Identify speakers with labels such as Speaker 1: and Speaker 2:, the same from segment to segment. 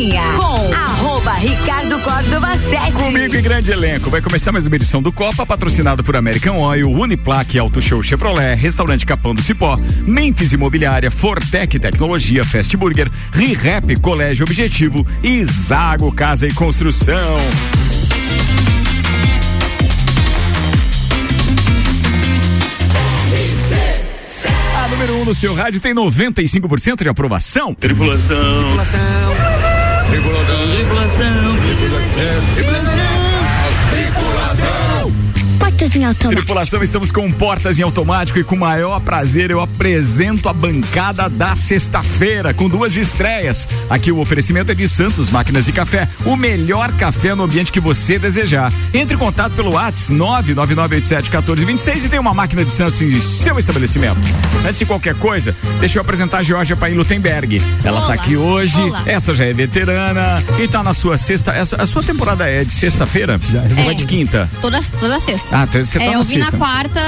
Speaker 1: Cozinha com arroba Ricardo Córdova 7.
Speaker 2: Comigo em grande elenco. Vai começar mais uma edição do Copa, patrocinado por American Oil, Uniplaque, Auto Show Chevrolet, Restaurante Capão do Cipó, Memphis Imobiliária, Fortec Tecnologia, Fast Burger, ReHap, Colégio Objetivo e Zago Casa e Construção. A número 1 um no seu rádio tem 95% de aprovação.
Speaker 3: Tripulação. Tripulação. Tripulação.
Speaker 4: Portas em automático.
Speaker 2: Tripulação, estamos com portas em automático e com maior prazer eu apresento a bancada da sexta-feira com duas estreias. Aqui o oferecimento é de Santos Máquinas de Café, o melhor café no ambiente que você desejar. Entre em contato pelo WhatsApp 999871426 e tem uma máquina de Santos em seu estabelecimento. Antes de qualquer coisa, deixa eu apresentar a Georgia Paim Lutemberg. Ela está aqui hoje, Olá. essa já é veterana e está na sua sexta, a sua temporada é de sexta-feira? É. Ou é de quinta?
Speaker 5: Toda, toda sexta.
Speaker 2: Ah, você tá
Speaker 5: é,
Speaker 2: eu
Speaker 5: vi na quarta.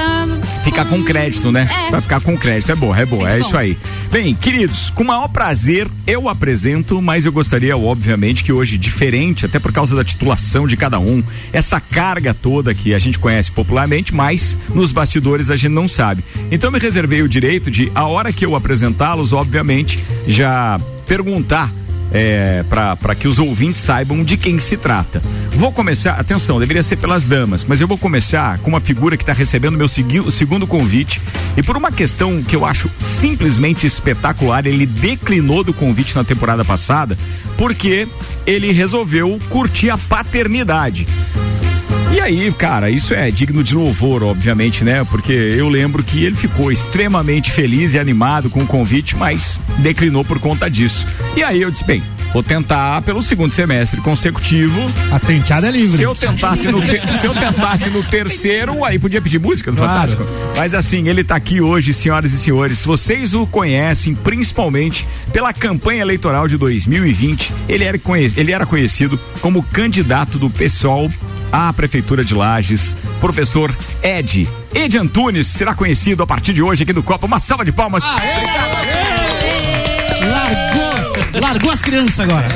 Speaker 2: Ficar com crédito, né?
Speaker 5: É.
Speaker 2: Vai ficar com crédito. É boa, é boa. é bom. isso aí. Bem, queridos, com o maior prazer eu apresento, mas eu gostaria, obviamente, que hoje, diferente, até por causa da titulação de cada um, essa carga toda que a gente conhece popularmente, mas nos bastidores a gente não sabe. Então eu me reservei o direito de, a hora que eu apresentá-los, obviamente, já perguntar é, para que os ouvintes saibam de quem se trata. Vou começar, atenção, deveria ser pelas damas, mas eu vou começar com uma figura que está recebendo meu segui, segundo convite e por uma questão que eu acho simplesmente espetacular, ele declinou do convite na temporada passada porque ele resolveu curtir a paternidade. E aí, cara, isso é digno de louvor, obviamente, né? Porque eu lembro que ele ficou extremamente feliz e animado com o convite, mas declinou por conta disso. E aí eu disse, bem, Vou tentar pelo segundo semestre consecutivo.
Speaker 6: A tenteada é livre.
Speaker 2: Se eu tentasse no, te, se eu tentasse no terceiro, aí podia pedir música no claro. Fantástico. Mas assim, ele está aqui hoje, senhoras e senhores. Vocês o conhecem principalmente pela campanha eleitoral de 2020. Ele era, ele era conhecido como candidato do PSOL à Prefeitura de Lages, professor Ed. Ed Antunes será conhecido a partir de hoje aqui no Copa. Uma salva de palmas. Aê!
Speaker 6: Aê! Largou as crianças agora.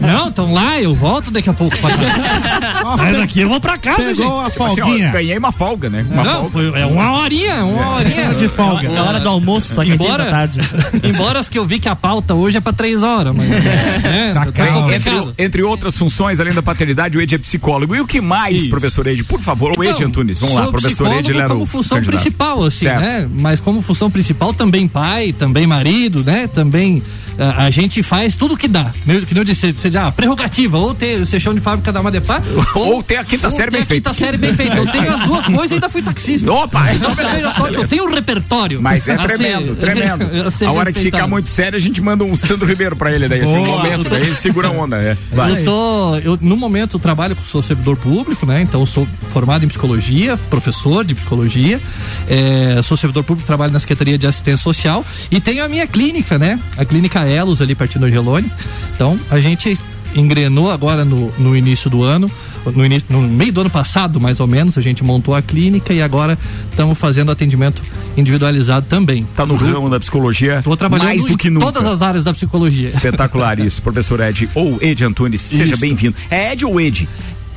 Speaker 7: Não, estão lá, eu volto daqui a pouco. Sai daqui, eu vou pra casa,
Speaker 6: Pegou
Speaker 7: gente.
Speaker 6: a folguinha.
Speaker 2: Assim, ganhei uma folga, né? Uma
Speaker 7: Não,
Speaker 2: folga.
Speaker 7: Foi, é uma horinha, uma horinha
Speaker 6: de folga.
Speaker 8: É hora do almoço, só que
Speaker 7: embora,
Speaker 8: tarde.
Speaker 7: embora as que eu vi que a pauta hoje é pra três horas, mas. É,
Speaker 2: entre, entre, outras funções, além da paternidade, o Ed é psicólogo. E o que mais, Isso. professor Ed? Por favor, o Ed então, Antunes, vamos lá, professor Ed, ele era
Speaker 7: como função
Speaker 2: candidato.
Speaker 7: principal, assim,
Speaker 2: certo.
Speaker 7: né? Mas como função principal, também pai, também marido, né? Também a, a gente faz tudo o que dá. Que não disse, seja ah, prerrogativa, ou ter ser chão de fábrica da Madepar,
Speaker 2: ou, ou ter a quinta série bem feita.
Speaker 7: quinta série bem feita. Eu tenho as duas coisas e ainda fui taxista.
Speaker 2: Opa!
Speaker 7: Então você veja só que eu tenho um repertório.
Speaker 2: Mas é tremendo, ser, tremendo. A, a hora que ficar muito sério, a gente manda um Sandro Ribeiro pra ele daí, assim, um momento, tô... ele segura a onda, é.
Speaker 7: Vai. Eu tô, eu, no momento, trabalho com sou servidor público, né? Então, sou formado em psicologia, professor de psicologia, é, sou servidor público, trabalho na Secretaria de Assistência Social e tenho a minha clínica, né? A clínica Elos ali pertinho do Angelone. Então, a gente engrenou agora no, no início do ano, no, início, no meio do ano passado, mais ou menos, a gente montou a clínica e agora estamos fazendo atendimento individualizado também.
Speaker 2: Tá no ramo da psicologia
Speaker 7: Tô trabalhando
Speaker 2: mais do que nunca.
Speaker 7: todas as áreas da psicologia.
Speaker 2: Espetacular isso, professor Ed ou Ed Antunes, seja bem-vindo. É Ed ou Ed?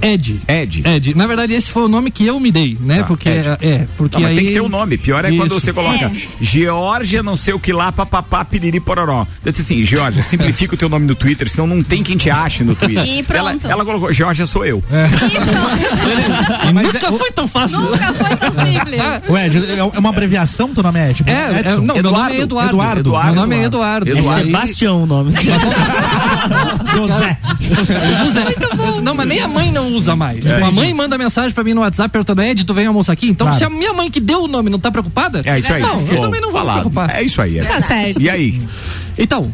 Speaker 7: Ed.
Speaker 2: Ed.
Speaker 7: Ed. Na verdade, esse foi o nome que eu me dei, né?
Speaker 2: Tá,
Speaker 7: porque
Speaker 2: Ed.
Speaker 7: é, porque
Speaker 2: Não, mas
Speaker 7: aí...
Speaker 2: tem que ter o um nome. Pior é
Speaker 7: Isso.
Speaker 2: quando você coloca
Speaker 5: É.
Speaker 2: Georgia, não sei o que lá, papapá, piriri, pororó. Eu disse assim, Georgia, simplifica o teu nome no Twitter, senão não tem quem te ache no Twitter.
Speaker 5: E pronto.
Speaker 2: Ela, ela colocou, Georgia sou eu.
Speaker 6: Mas
Speaker 7: Nunca
Speaker 6: é, o,
Speaker 7: foi tão fácil.
Speaker 5: Nunca foi tão simples.
Speaker 6: o Ed, é uma abreviação teu nome é Ed?
Speaker 7: É, é,
Speaker 6: Edson?
Speaker 7: não, meu nome é
Speaker 2: Eduardo.
Speaker 7: Eduardo.
Speaker 6: Eduardo.
Speaker 7: Meu nome é Eduardo.
Speaker 2: Eduardo.
Speaker 8: É
Speaker 7: E aí-
Speaker 8: Sebastião o nome.
Speaker 6: José.
Speaker 7: José. Não, mas nem a mãe não usa mais.
Speaker 2: É.
Speaker 7: Tipo, a mãe manda mensagem pra mim no WhatsApp perguntando, Ed, tu vem almoçar aqui? Então,
Speaker 6: Claro.
Speaker 7: se a minha mãe que deu o nome não tá preocupada,
Speaker 2: É isso aí.
Speaker 7: não, eu também não vou preocupar.
Speaker 2: É isso aí. é.
Speaker 5: Tá certo.
Speaker 2: E aí?
Speaker 7: Então,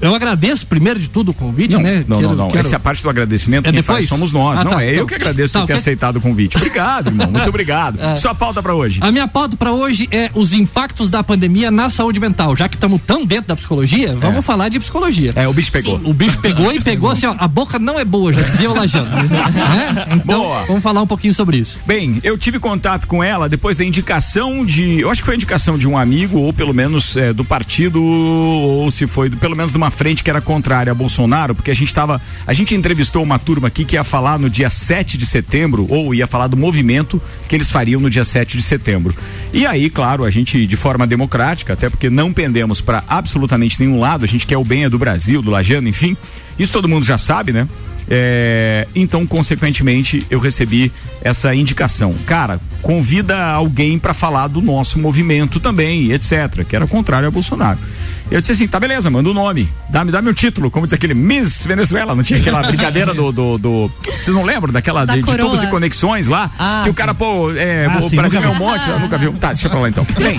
Speaker 7: eu agradeço primeiro de tudo o convite,
Speaker 2: Não,
Speaker 7: né?
Speaker 2: não,
Speaker 7: Quero-
Speaker 2: não, não.
Speaker 7: quero-
Speaker 2: Essa é a parte do agradecimento.
Speaker 7: É
Speaker 2: Quem
Speaker 7: depois?
Speaker 2: faz somos nós.
Speaker 7: Ah,
Speaker 2: não,
Speaker 7: tá,
Speaker 2: é
Speaker 7: então.
Speaker 2: eu que agradeço
Speaker 7: Tá,
Speaker 2: você ter aceitado o convite. Obrigado, irmão. Muito obrigado. Sua pauta pra hoje.
Speaker 7: A minha pauta pra hoje é os impactos da pandemia na saúde mental. Já que estamos tão dentro da psicologia, vamos falar de psicologia.
Speaker 2: É, o bicho pegou.
Speaker 7: O bicho pegou e pegou assim, ó, a boca não é boa, já dizia o Lajano. né? Então,
Speaker 2: Boa.
Speaker 7: vamos falar um pouquinho sobre isso.
Speaker 2: Bem, eu tive contato com ela depois da indicação de. Eu acho que foi a indicação de um amigo, ou pelo menos é, do partido, ou se foi do- pelo menos de uma uma frente que era contrária a Bolsonaro, porque a gente estava. A gente entrevistou uma turma aqui que ia falar no dia 7 de setembro, ou ia falar do movimento que eles fariam no dia 7 de setembro. E aí, claro, a gente, de forma democrática, até porque não pendemos para absolutamente nenhum lado, a gente quer o bem é do Brasil, do Lajano, enfim. Isso todo mundo já sabe, né? É, então, consequentemente, eu recebi essa indicação. Cara, convida alguém para falar do nosso movimento também, etc., que era contrário a Bolsonaro. Eu disse assim, tá beleza, manda o nome. Dá, me dá meu título, como diz aquele Miss Venezuela, não tinha aquela brincadeira do. do, do vocês não lembram daquela
Speaker 5: Da
Speaker 2: de, de e conexões lá?
Speaker 4: Ah,
Speaker 2: que o cara, pô, é,
Speaker 6: Ah,
Speaker 2: o
Speaker 6: sim,
Speaker 2: Brasil é um monte, eu nunca viu. Tá, deixa pra lá então. Bem,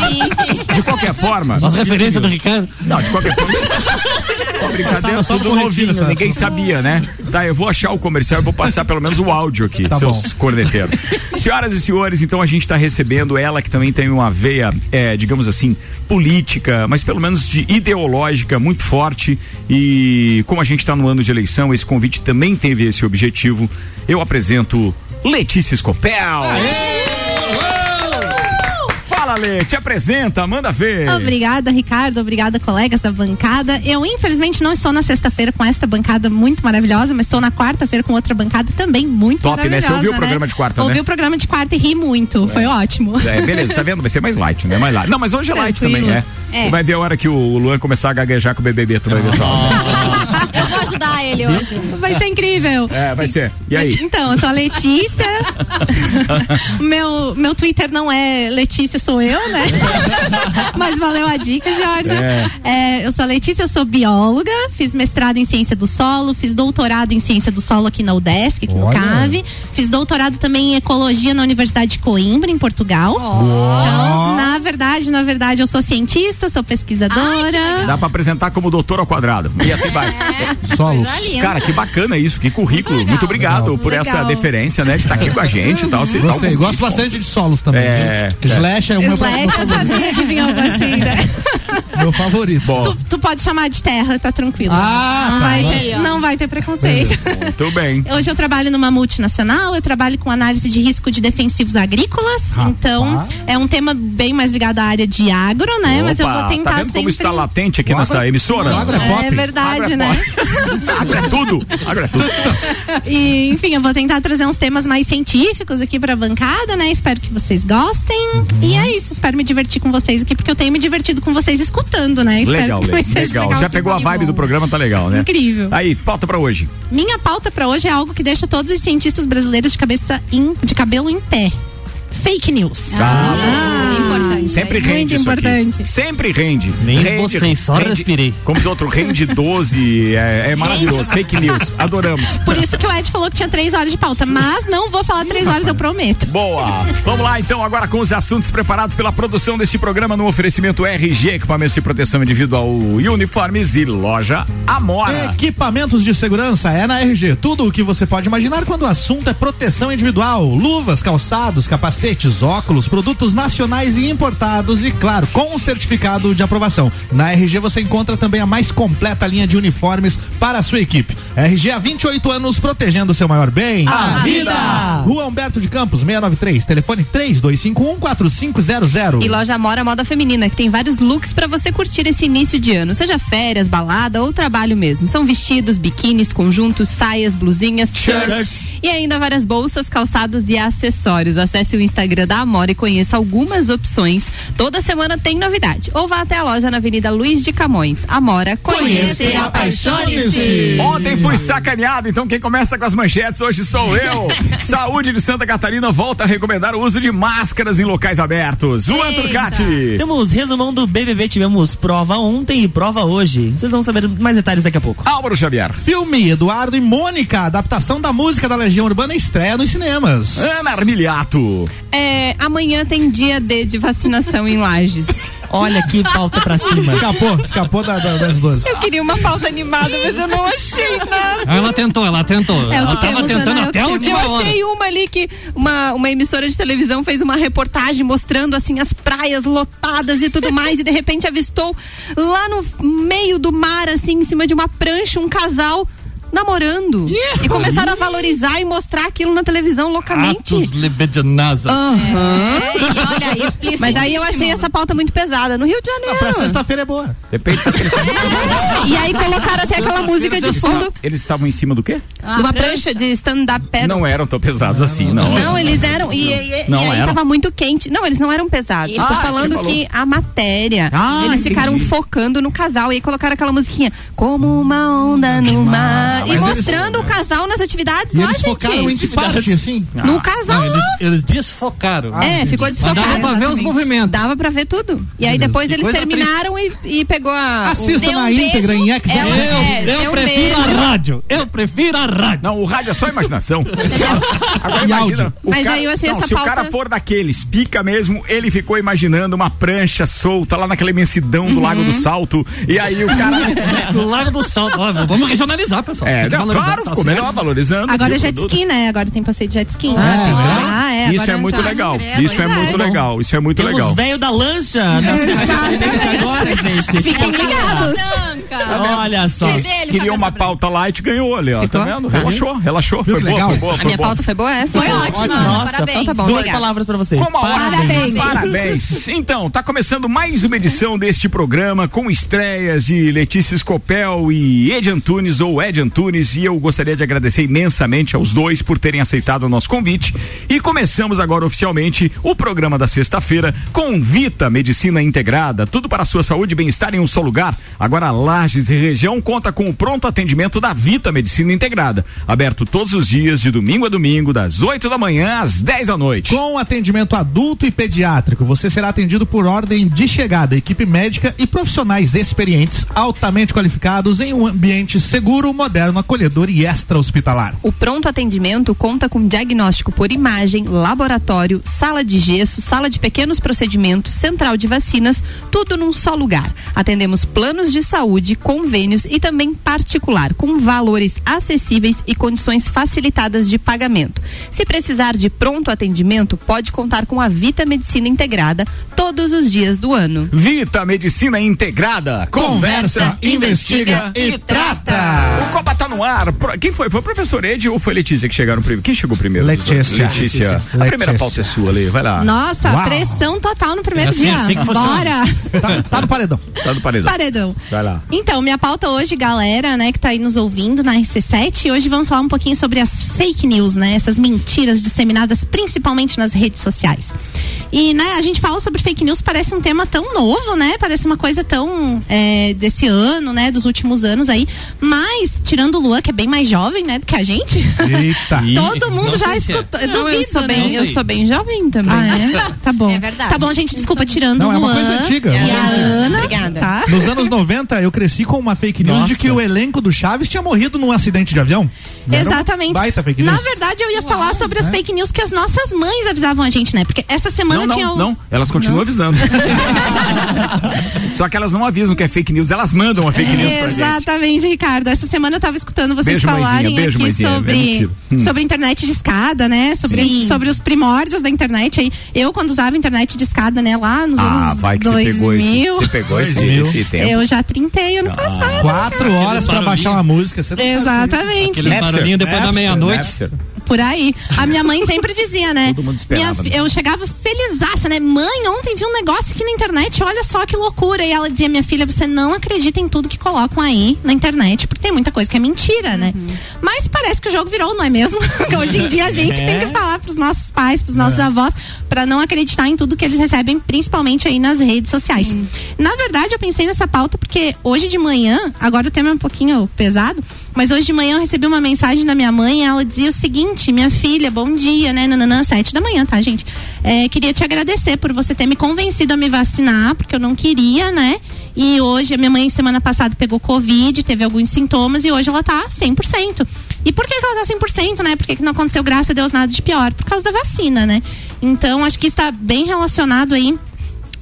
Speaker 2: de qualquer forma.
Speaker 4: Nossa referência do Ricardo.
Speaker 2: Não, de qualquer forma. Uma brincadeira
Speaker 6: só
Speaker 2: tudo novinho,
Speaker 6: sabe?
Speaker 2: ninguém sabia, né? Tá, eu vou achar o comercial e vou passar pelo menos o áudio aqui,
Speaker 6: Tá
Speaker 2: seus corneteiros. Senhoras e senhores, então a gente está recebendo ela que também tem uma veia, é, digamos assim, política, mas pelo menos de ideológica muito forte. E como a gente está no ano de eleição, esse convite também teve esse objetivo. Eu apresento Letícia Scopel. Fala, Lê, te apresenta, manda ver.
Speaker 5: Obrigada, Ricardo. Obrigada, colegas da bancada. Eu, infelizmente, não estou na sexta-feira com esta bancada muito maravilhosa, mas estou na quarta-feira com outra bancada também muito
Speaker 2: Top, né? Você
Speaker 5: maravilhosa.
Speaker 2: ouviu o programa de quarta,
Speaker 5: Ouvi
Speaker 2: né?
Speaker 5: o programa de quarta e ri muito. Foi ótimo.
Speaker 2: É, beleza, tá vendo? Vai ser mais light, né? Mais light. Não, mas hoje é light
Speaker 5: Tranquilo.
Speaker 2: também, é.
Speaker 5: É.
Speaker 2: Vai ver a hora que o Luan começar a gaguejar com o BBB, tu vai ver só.
Speaker 8: Ele hoje.
Speaker 5: Vai ser incrível.
Speaker 2: É, vai ser. E aí?
Speaker 5: Então, eu sou a Letícia. meu, meu Twitter não é Letícia, sou eu, né? Mas valeu a dica, Jorge. É, eu sou a Letícia, eu sou bióloga, fiz mestrado em ciência do solo, fiz doutorado em ciência do solo aqui na UDESC, aqui no
Speaker 6: Olha.
Speaker 5: CAVE. Fiz doutorado também em ecologia na Universidade de Coimbra, em Portugal. Então, na verdade, na verdade, eu sou cientista, sou pesquisadora.
Speaker 2: Dá pra apresentar como doutor ao quadrado. E assim vai.
Speaker 6: Solos.
Speaker 8: Coisa linda.
Speaker 2: Cara, que bacana isso, que currículo.
Speaker 8: Muito
Speaker 2: Muito, obrigado
Speaker 5: Legal.
Speaker 2: por essa
Speaker 5: Legal.
Speaker 2: deferência, né? De estar aqui com a gente e tal. Tá
Speaker 6: Gostei,
Speaker 2: um-
Speaker 6: gosto bastante de solos também.
Speaker 2: É,
Speaker 6: Slash é o meu,
Speaker 5: Slash, eu sabia que vinha algo assim, né?
Speaker 6: meu favorito.
Speaker 2: Bom,
Speaker 5: Tu, tu pode chamar de terra, tá tranquilo.
Speaker 6: Ah,
Speaker 5: não,
Speaker 6: tá.
Speaker 5: vai ter, não vai ter preconceito.
Speaker 2: muito bem.
Speaker 5: Hoje eu trabalho numa multinacional, eu trabalho com análise de risco de defensivos agrícolas.
Speaker 6: Rapaz.
Speaker 5: Então, é um tema bem mais ligado à área de agro, né? Mas eu
Speaker 2: Opa,
Speaker 5: vou tentar
Speaker 2: Tá vendo
Speaker 5: sempre.
Speaker 2: como está latente aqui nessa
Speaker 6: agro-
Speaker 2: emissora?
Speaker 6: é.
Speaker 5: É verdade,
Speaker 2: Agro é
Speaker 5: né?
Speaker 2: Agro é tudo. Agro é tudo.
Speaker 5: E, enfim, eu vou tentar trazer uns temas mais científicos aqui pra bancada, né? Espero que vocês gostem.
Speaker 2: Uhum.
Speaker 5: E é isso, espero me divertir com vocês aqui, porque eu tenho me divertido com vocês escutando, né? Espero
Speaker 2: Legal,
Speaker 5: que
Speaker 2: legal.
Speaker 5: legal.
Speaker 2: Já pegou a vibe do programa, tá legal, né?
Speaker 5: Incrível.
Speaker 2: Aí, pauta pra hoje.
Speaker 5: Minha pauta pra hoje é algo que deixa todos os cientistas brasileiros de cabeça em- de cabelo em pé. Fake news.
Speaker 2: Ah,
Speaker 8: Importante.
Speaker 2: Sempre
Speaker 8: né?
Speaker 2: rende
Speaker 5: Muito
Speaker 2: isso aqui.
Speaker 5: importante.
Speaker 2: Sempre rende.
Speaker 4: Nem
Speaker 2: rende,
Speaker 4: esbocei, só respirei.
Speaker 2: Como os outros, rende 12. É, é maravilhoso. Fake news. Adoramos.
Speaker 5: Por isso que o Ed falou que tinha três horas de pauta, mas não vou falar três horas, eu prometo.
Speaker 2: Boa! Vamos lá então, agora com os assuntos preparados pela produção deste programa no oferecimento RG, equipamentos de proteção individual e uniformes e loja Amora.
Speaker 6: Equipamentos de segurança é na RG. Tudo o que você pode imaginar quando o assunto é proteção individual. Luvas, calçados, capacetes, óculos, produtos nacionais e importados e, claro, com um certificado de aprovação. Na RG você encontra também a mais completa linha de uniformes para a sua equipe. RG há 28 anos protegendo o seu maior bem.
Speaker 4: A vida!
Speaker 6: Rua Humberto de Campos, 693, telefone 32514500.
Speaker 8: E loja Amora Moda Feminina, que tem vários looks pra você curtir esse início de ano, seja férias, balada ou trabalho mesmo. São vestidos, biquínis, conjuntos, saias, blusinhas, shirts e ainda várias bolsas, calçados e acessórios. Acesse o Instagram da Amora e conheça algumas opções. Toda semana tem novidade. Ou vá até a loja na Avenida Luiz de Camões. Amora, conheça e apaixone-se.
Speaker 2: Ontem fui sacaneado, então quem começa com as manchetes hoje sou eu. Saúde de Santa Catarina volta a recomendar o uso de máscaras em locais abertos. Luan
Speaker 8: Eita.
Speaker 2: Turcati.
Speaker 4: Temos resumão do BBB, tivemos prova ontem e prova hoje. Vocês vão saber mais detalhes daqui a pouco.
Speaker 2: Álvaro Xavier.
Speaker 6: Filme Eduardo e Mônica, adaptação da música da Legião Urbana estreia nos cinemas.
Speaker 2: Ana Armiliato.
Speaker 8: É, amanhã tem dia D de vacinação em Lages.
Speaker 4: Olha que pauta pra cima.
Speaker 6: Escapou, escapou da, da, das duas.
Speaker 8: Eu queria uma pauta animada, mas eu não achei nada.
Speaker 7: Ela tentou, ela tentou.
Speaker 5: É
Speaker 7: ela tava
Speaker 5: temos,
Speaker 7: tentando
Speaker 5: né? É o
Speaker 7: até
Speaker 5: que
Speaker 7: a última
Speaker 8: Eu
Speaker 7: hora.
Speaker 8: achei uma ali que uma, uma emissora de televisão fez uma reportagem mostrando assim as praias lotadas e tudo mais e de repente avistou lá no meio do mar assim em cima de uma prancha um casal namorando. E começaram a valorizar e mostrar aquilo na televisão loucamente.
Speaker 7: Atos libidinosos.
Speaker 8: Aham.
Speaker 9: É, e olha, explícito.
Speaker 8: Mas aí eu achei essa pauta muito pesada. No Rio de
Speaker 6: Não, pra
Speaker 8: Janeiro.
Speaker 6: sexta-feira é boa.
Speaker 2: Depende da
Speaker 8: E aí colocaram até aquela música de fundo.
Speaker 2: Eles estavam em cima do quê?
Speaker 8: de uma prancha de stand-up paddle.
Speaker 2: Não eram tão pesados assim, não.
Speaker 8: Não, eles eram. E, e- e
Speaker 2: Não
Speaker 8: aí
Speaker 2: eram.
Speaker 8: tava muito quente. Não, eles não eram pesados. Eu tô
Speaker 2: Ah,
Speaker 8: falando que a matéria.
Speaker 2: Ah,
Speaker 8: eles
Speaker 2: entendi.
Speaker 8: ficaram focando no casal. E aí colocaram aquela musiquinha. Como uma onda no mar. E mostrando o casal nas atividades
Speaker 6: E
Speaker 8: lá,
Speaker 6: eles focaram em
Speaker 8: gente.
Speaker 6: que parte, assim?
Speaker 8: No casal
Speaker 7: Não, eles,
Speaker 8: lá.
Speaker 7: eles desfocaram.
Speaker 8: É, ficou
Speaker 7: Mas dava
Speaker 8: desfocado.
Speaker 7: pra ver os movimentos.
Speaker 8: Dava pra ver tudo. E aí depois
Speaker 7: que
Speaker 8: eles terminaram e, e pegou a.
Speaker 6: Assista
Speaker 8: um
Speaker 6: na
Speaker 8: beijo.
Speaker 6: íntegra em X.
Speaker 8: Ela- é,
Speaker 7: Eu,
Speaker 8: deu
Speaker 7: eu
Speaker 8: um
Speaker 7: prefiro
Speaker 8: beijo.
Speaker 7: a rádio. Eu prefiro a rádio.
Speaker 2: Não, o rádio é só imaginação. Agora
Speaker 6: E
Speaker 2: imagina.
Speaker 6: áudio.
Speaker 2: O
Speaker 8: Mas
Speaker 2: cara,
Speaker 8: aí eu achei
Speaker 2: não,
Speaker 8: essa
Speaker 2: se o
Speaker 8: pauta-
Speaker 2: cara for daqueles, pica mesmo, ele ficou imaginando uma prancha solta lá naquela imensidão do Lago do Salto. E aí o cara.
Speaker 7: No Lago do Salto. Ó, vamos regionalizar, pessoal.
Speaker 2: É, não, claro,
Speaker 7: tá
Speaker 2: ficou
Speaker 7: certo.
Speaker 2: melhor valorizando.
Speaker 5: Agora é
Speaker 2: o
Speaker 5: jet
Speaker 2: produto.
Speaker 5: ski, né? Agora tem passeio de jet ski.
Speaker 6: Ah,
Speaker 5: Ah, é.
Speaker 2: Isso
Speaker 5: agora
Speaker 2: é muito
Speaker 5: já-
Speaker 2: legal.
Speaker 9: credo,
Speaker 2: Isso é muito
Speaker 5: é.
Speaker 2: legal. Isso é muito
Speaker 4: Temos
Speaker 2: legal.
Speaker 4: velho da lancha agora, gente.
Speaker 5: Fiquem ligados.
Speaker 9: Branca.
Speaker 4: Olha só.
Speaker 9: Cadê ele,
Speaker 2: Queria uma pauta light, ganhou ali, ó.
Speaker 8: Ficou?
Speaker 2: Tá vendo? Relaxou, relaxou.
Speaker 6: Viu
Speaker 2: Foi
Speaker 6: que
Speaker 2: boa,
Speaker 6: legal?
Speaker 2: foi boa,
Speaker 8: A
Speaker 2: foi
Speaker 8: minha
Speaker 2: boa.
Speaker 8: pauta foi boa essa?
Speaker 5: Foi ótimo.
Speaker 4: Nossa,
Speaker 9: parabéns.
Speaker 8: Então tá bom,
Speaker 4: Duas
Speaker 8: obrigada.
Speaker 4: palavras pra você.
Speaker 2: Como.
Speaker 5: Parabéns.
Speaker 2: Parabéns. Então, tá começando mais uma edição deste programa com estreias de Letícia Scopel e Ed Antunes ou Ed Antunes e eu gostaria de agradecer imensamente aos dois por terem aceitado o nosso convite e começamos agora oficialmente o programa da sexta-feira com Vita Medicina Integrada, tudo para a sua saúde e bem-estar em um só lugar. Agora Lages e região conta com o pronto atendimento da Vita Medicina Integrada, aberto todos os dias de domingo a domingo das 8 da manhã às 10 da noite.
Speaker 6: Com atendimento adulto e pediátrico, você será atendido por ordem de chegada, equipe médica e profissionais experientes, altamente qualificados em um ambiente seguro, moderno, acolhedor e extra-hospitalar.
Speaker 8: O pronto atendimento conta com diagnóstico por imagem, laboratório, sala de gesso, sala de pequenos procedimentos, central de vacinas, tudo num só lugar. Atendemos planos de saúde, convênios e também particular, com valores acessíveis e condições facilitadas de pagamento. Se precisar de pronto atendimento, pode contar com a Vita Medicina Integrada todos os dias do ano.
Speaker 2: Vita Medicina Integrada. Conversa, investiga e trata. No ar. Pro- Quem foi? Foi o professor Ed ou foi Letícia que chegaram primeiro? Quem chegou primeiro?
Speaker 6: Letícia.
Speaker 2: Letícia. A
Speaker 6: Letícia.
Speaker 2: primeira pauta é sua, Lê. Vai lá.
Speaker 5: Nossa,
Speaker 6: Uau.
Speaker 5: pressão total no primeiro
Speaker 7: É assim,
Speaker 5: dia.
Speaker 7: assim que.
Speaker 5: Bora!
Speaker 6: Tá, tá no paredão.
Speaker 2: Tá no paredão.
Speaker 5: Paredão.
Speaker 2: Vai lá.
Speaker 5: Então, minha pauta hoje, galera, né, que tá aí nos ouvindo na RC7, hoje vamos falar um pouquinho sobre as fake news, né? Essas mentiras disseminadas principalmente nas redes sociais. E, né, a gente fala sobre fake news, parece um tema tão novo, né? Parece uma coisa tão é, desse ano, né? Dos últimos anos aí. Mas, tirando o Luan, que é bem mais jovem, né, do que a gente,
Speaker 6: Eita.
Speaker 5: todo mundo
Speaker 7: não
Speaker 5: já
Speaker 7: é.
Speaker 5: escutou. Eu
Speaker 8: Não,
Speaker 5: duvido,
Speaker 8: eu sou
Speaker 5: né?
Speaker 8: bem, eu sou bem jovem também.
Speaker 5: Ah, é? Tá bom.
Speaker 9: É verdade.
Speaker 5: Tá bom, gente, desculpa, tirando
Speaker 6: Não,
Speaker 5: o
Speaker 6: é uma
Speaker 5: Luan
Speaker 6: coisa antiga,
Speaker 5: e
Speaker 6: é
Speaker 5: a Ana.
Speaker 8: Obrigada.
Speaker 5: Tá?
Speaker 6: Nos anos 90, eu cresci com uma fake news
Speaker 4: Nossa.
Speaker 6: de que o elenco do Chaves tinha morrido num acidente de avião. Uma
Speaker 5: Exatamente.
Speaker 6: Baita fake
Speaker 5: Na
Speaker 6: news.
Speaker 5: verdade, eu ia falar sobre as fake news que as nossas mães avisavam a gente, né? Porque essa semana
Speaker 2: Não,
Speaker 5: tinha
Speaker 2: não,
Speaker 5: o-
Speaker 2: não. Elas continuam avisando. Só que elas não avisam que é fake news, elas mandam a fake news pra gente.
Speaker 5: Exatamente, Ricardo. Essa semana eu tava escutando vocês
Speaker 2: Beijo, mãezinha,
Speaker 5: falarem
Speaker 2: beijo,
Speaker 5: aqui
Speaker 2: mãezinha, é
Speaker 5: sobre.
Speaker 2: Hum.
Speaker 5: sobre internet de escada, né? Sobre, sobre os primórdios da internet aí. Eu, quando usava internet de escada, né, lá nos
Speaker 2: Ah,
Speaker 5: anos
Speaker 2: vai que você
Speaker 5: 2000,
Speaker 2: pegou esse, você pegou esse,
Speaker 6: 2000.
Speaker 2: esse tempo.
Speaker 5: eu já trintei ano passado.
Speaker 6: Quatro horas pra
Speaker 7: barulhinho.
Speaker 6: baixar uma música. Você não sabe
Speaker 5: Exatamente.
Speaker 7: Aquele barulhinho depois da meia-noite.
Speaker 5: Por aí. A minha mãe sempre dizia, né?
Speaker 2: Todo mundo esperava,
Speaker 5: Minha
Speaker 2: né?
Speaker 5: Eu chegava felizaça, né? Mãe, ontem vi um negócio aqui na internet, olha só que loucura. E ela dizia, minha filha, você não acredita em tudo que colocam aí na internet, porque tem muita coisa que é mentira, né? Mas parece que o jogo virou, não é mesmo? Que Hoje em dia a gente tem que falar pros nossos pais, pros nossos avós, pra não acreditar em tudo que eles recebem, principalmente aí nas redes sociais. Na verdade, eu pensei nessa pauta porque hoje de manhã, agora o tema é um pouquinho pesado, mas hoje de manhã eu recebi uma mensagem da minha mãe e ela dizia o seguinte: minha filha, bom dia, né? Nananã, sete da manhã, tá, gente? É, queria te agradecer por você ter me convencido a me vacinar, porque eu não queria, né? E hoje a minha mãe, semana passada, pegou Covid, teve alguns sintomas e hoje ela tá 100%. E por que, ela tá 100%, né? Por que não aconteceu, graças a Deus, nada de pior? Por causa da vacina, né? Então, acho que está bem relacionado aí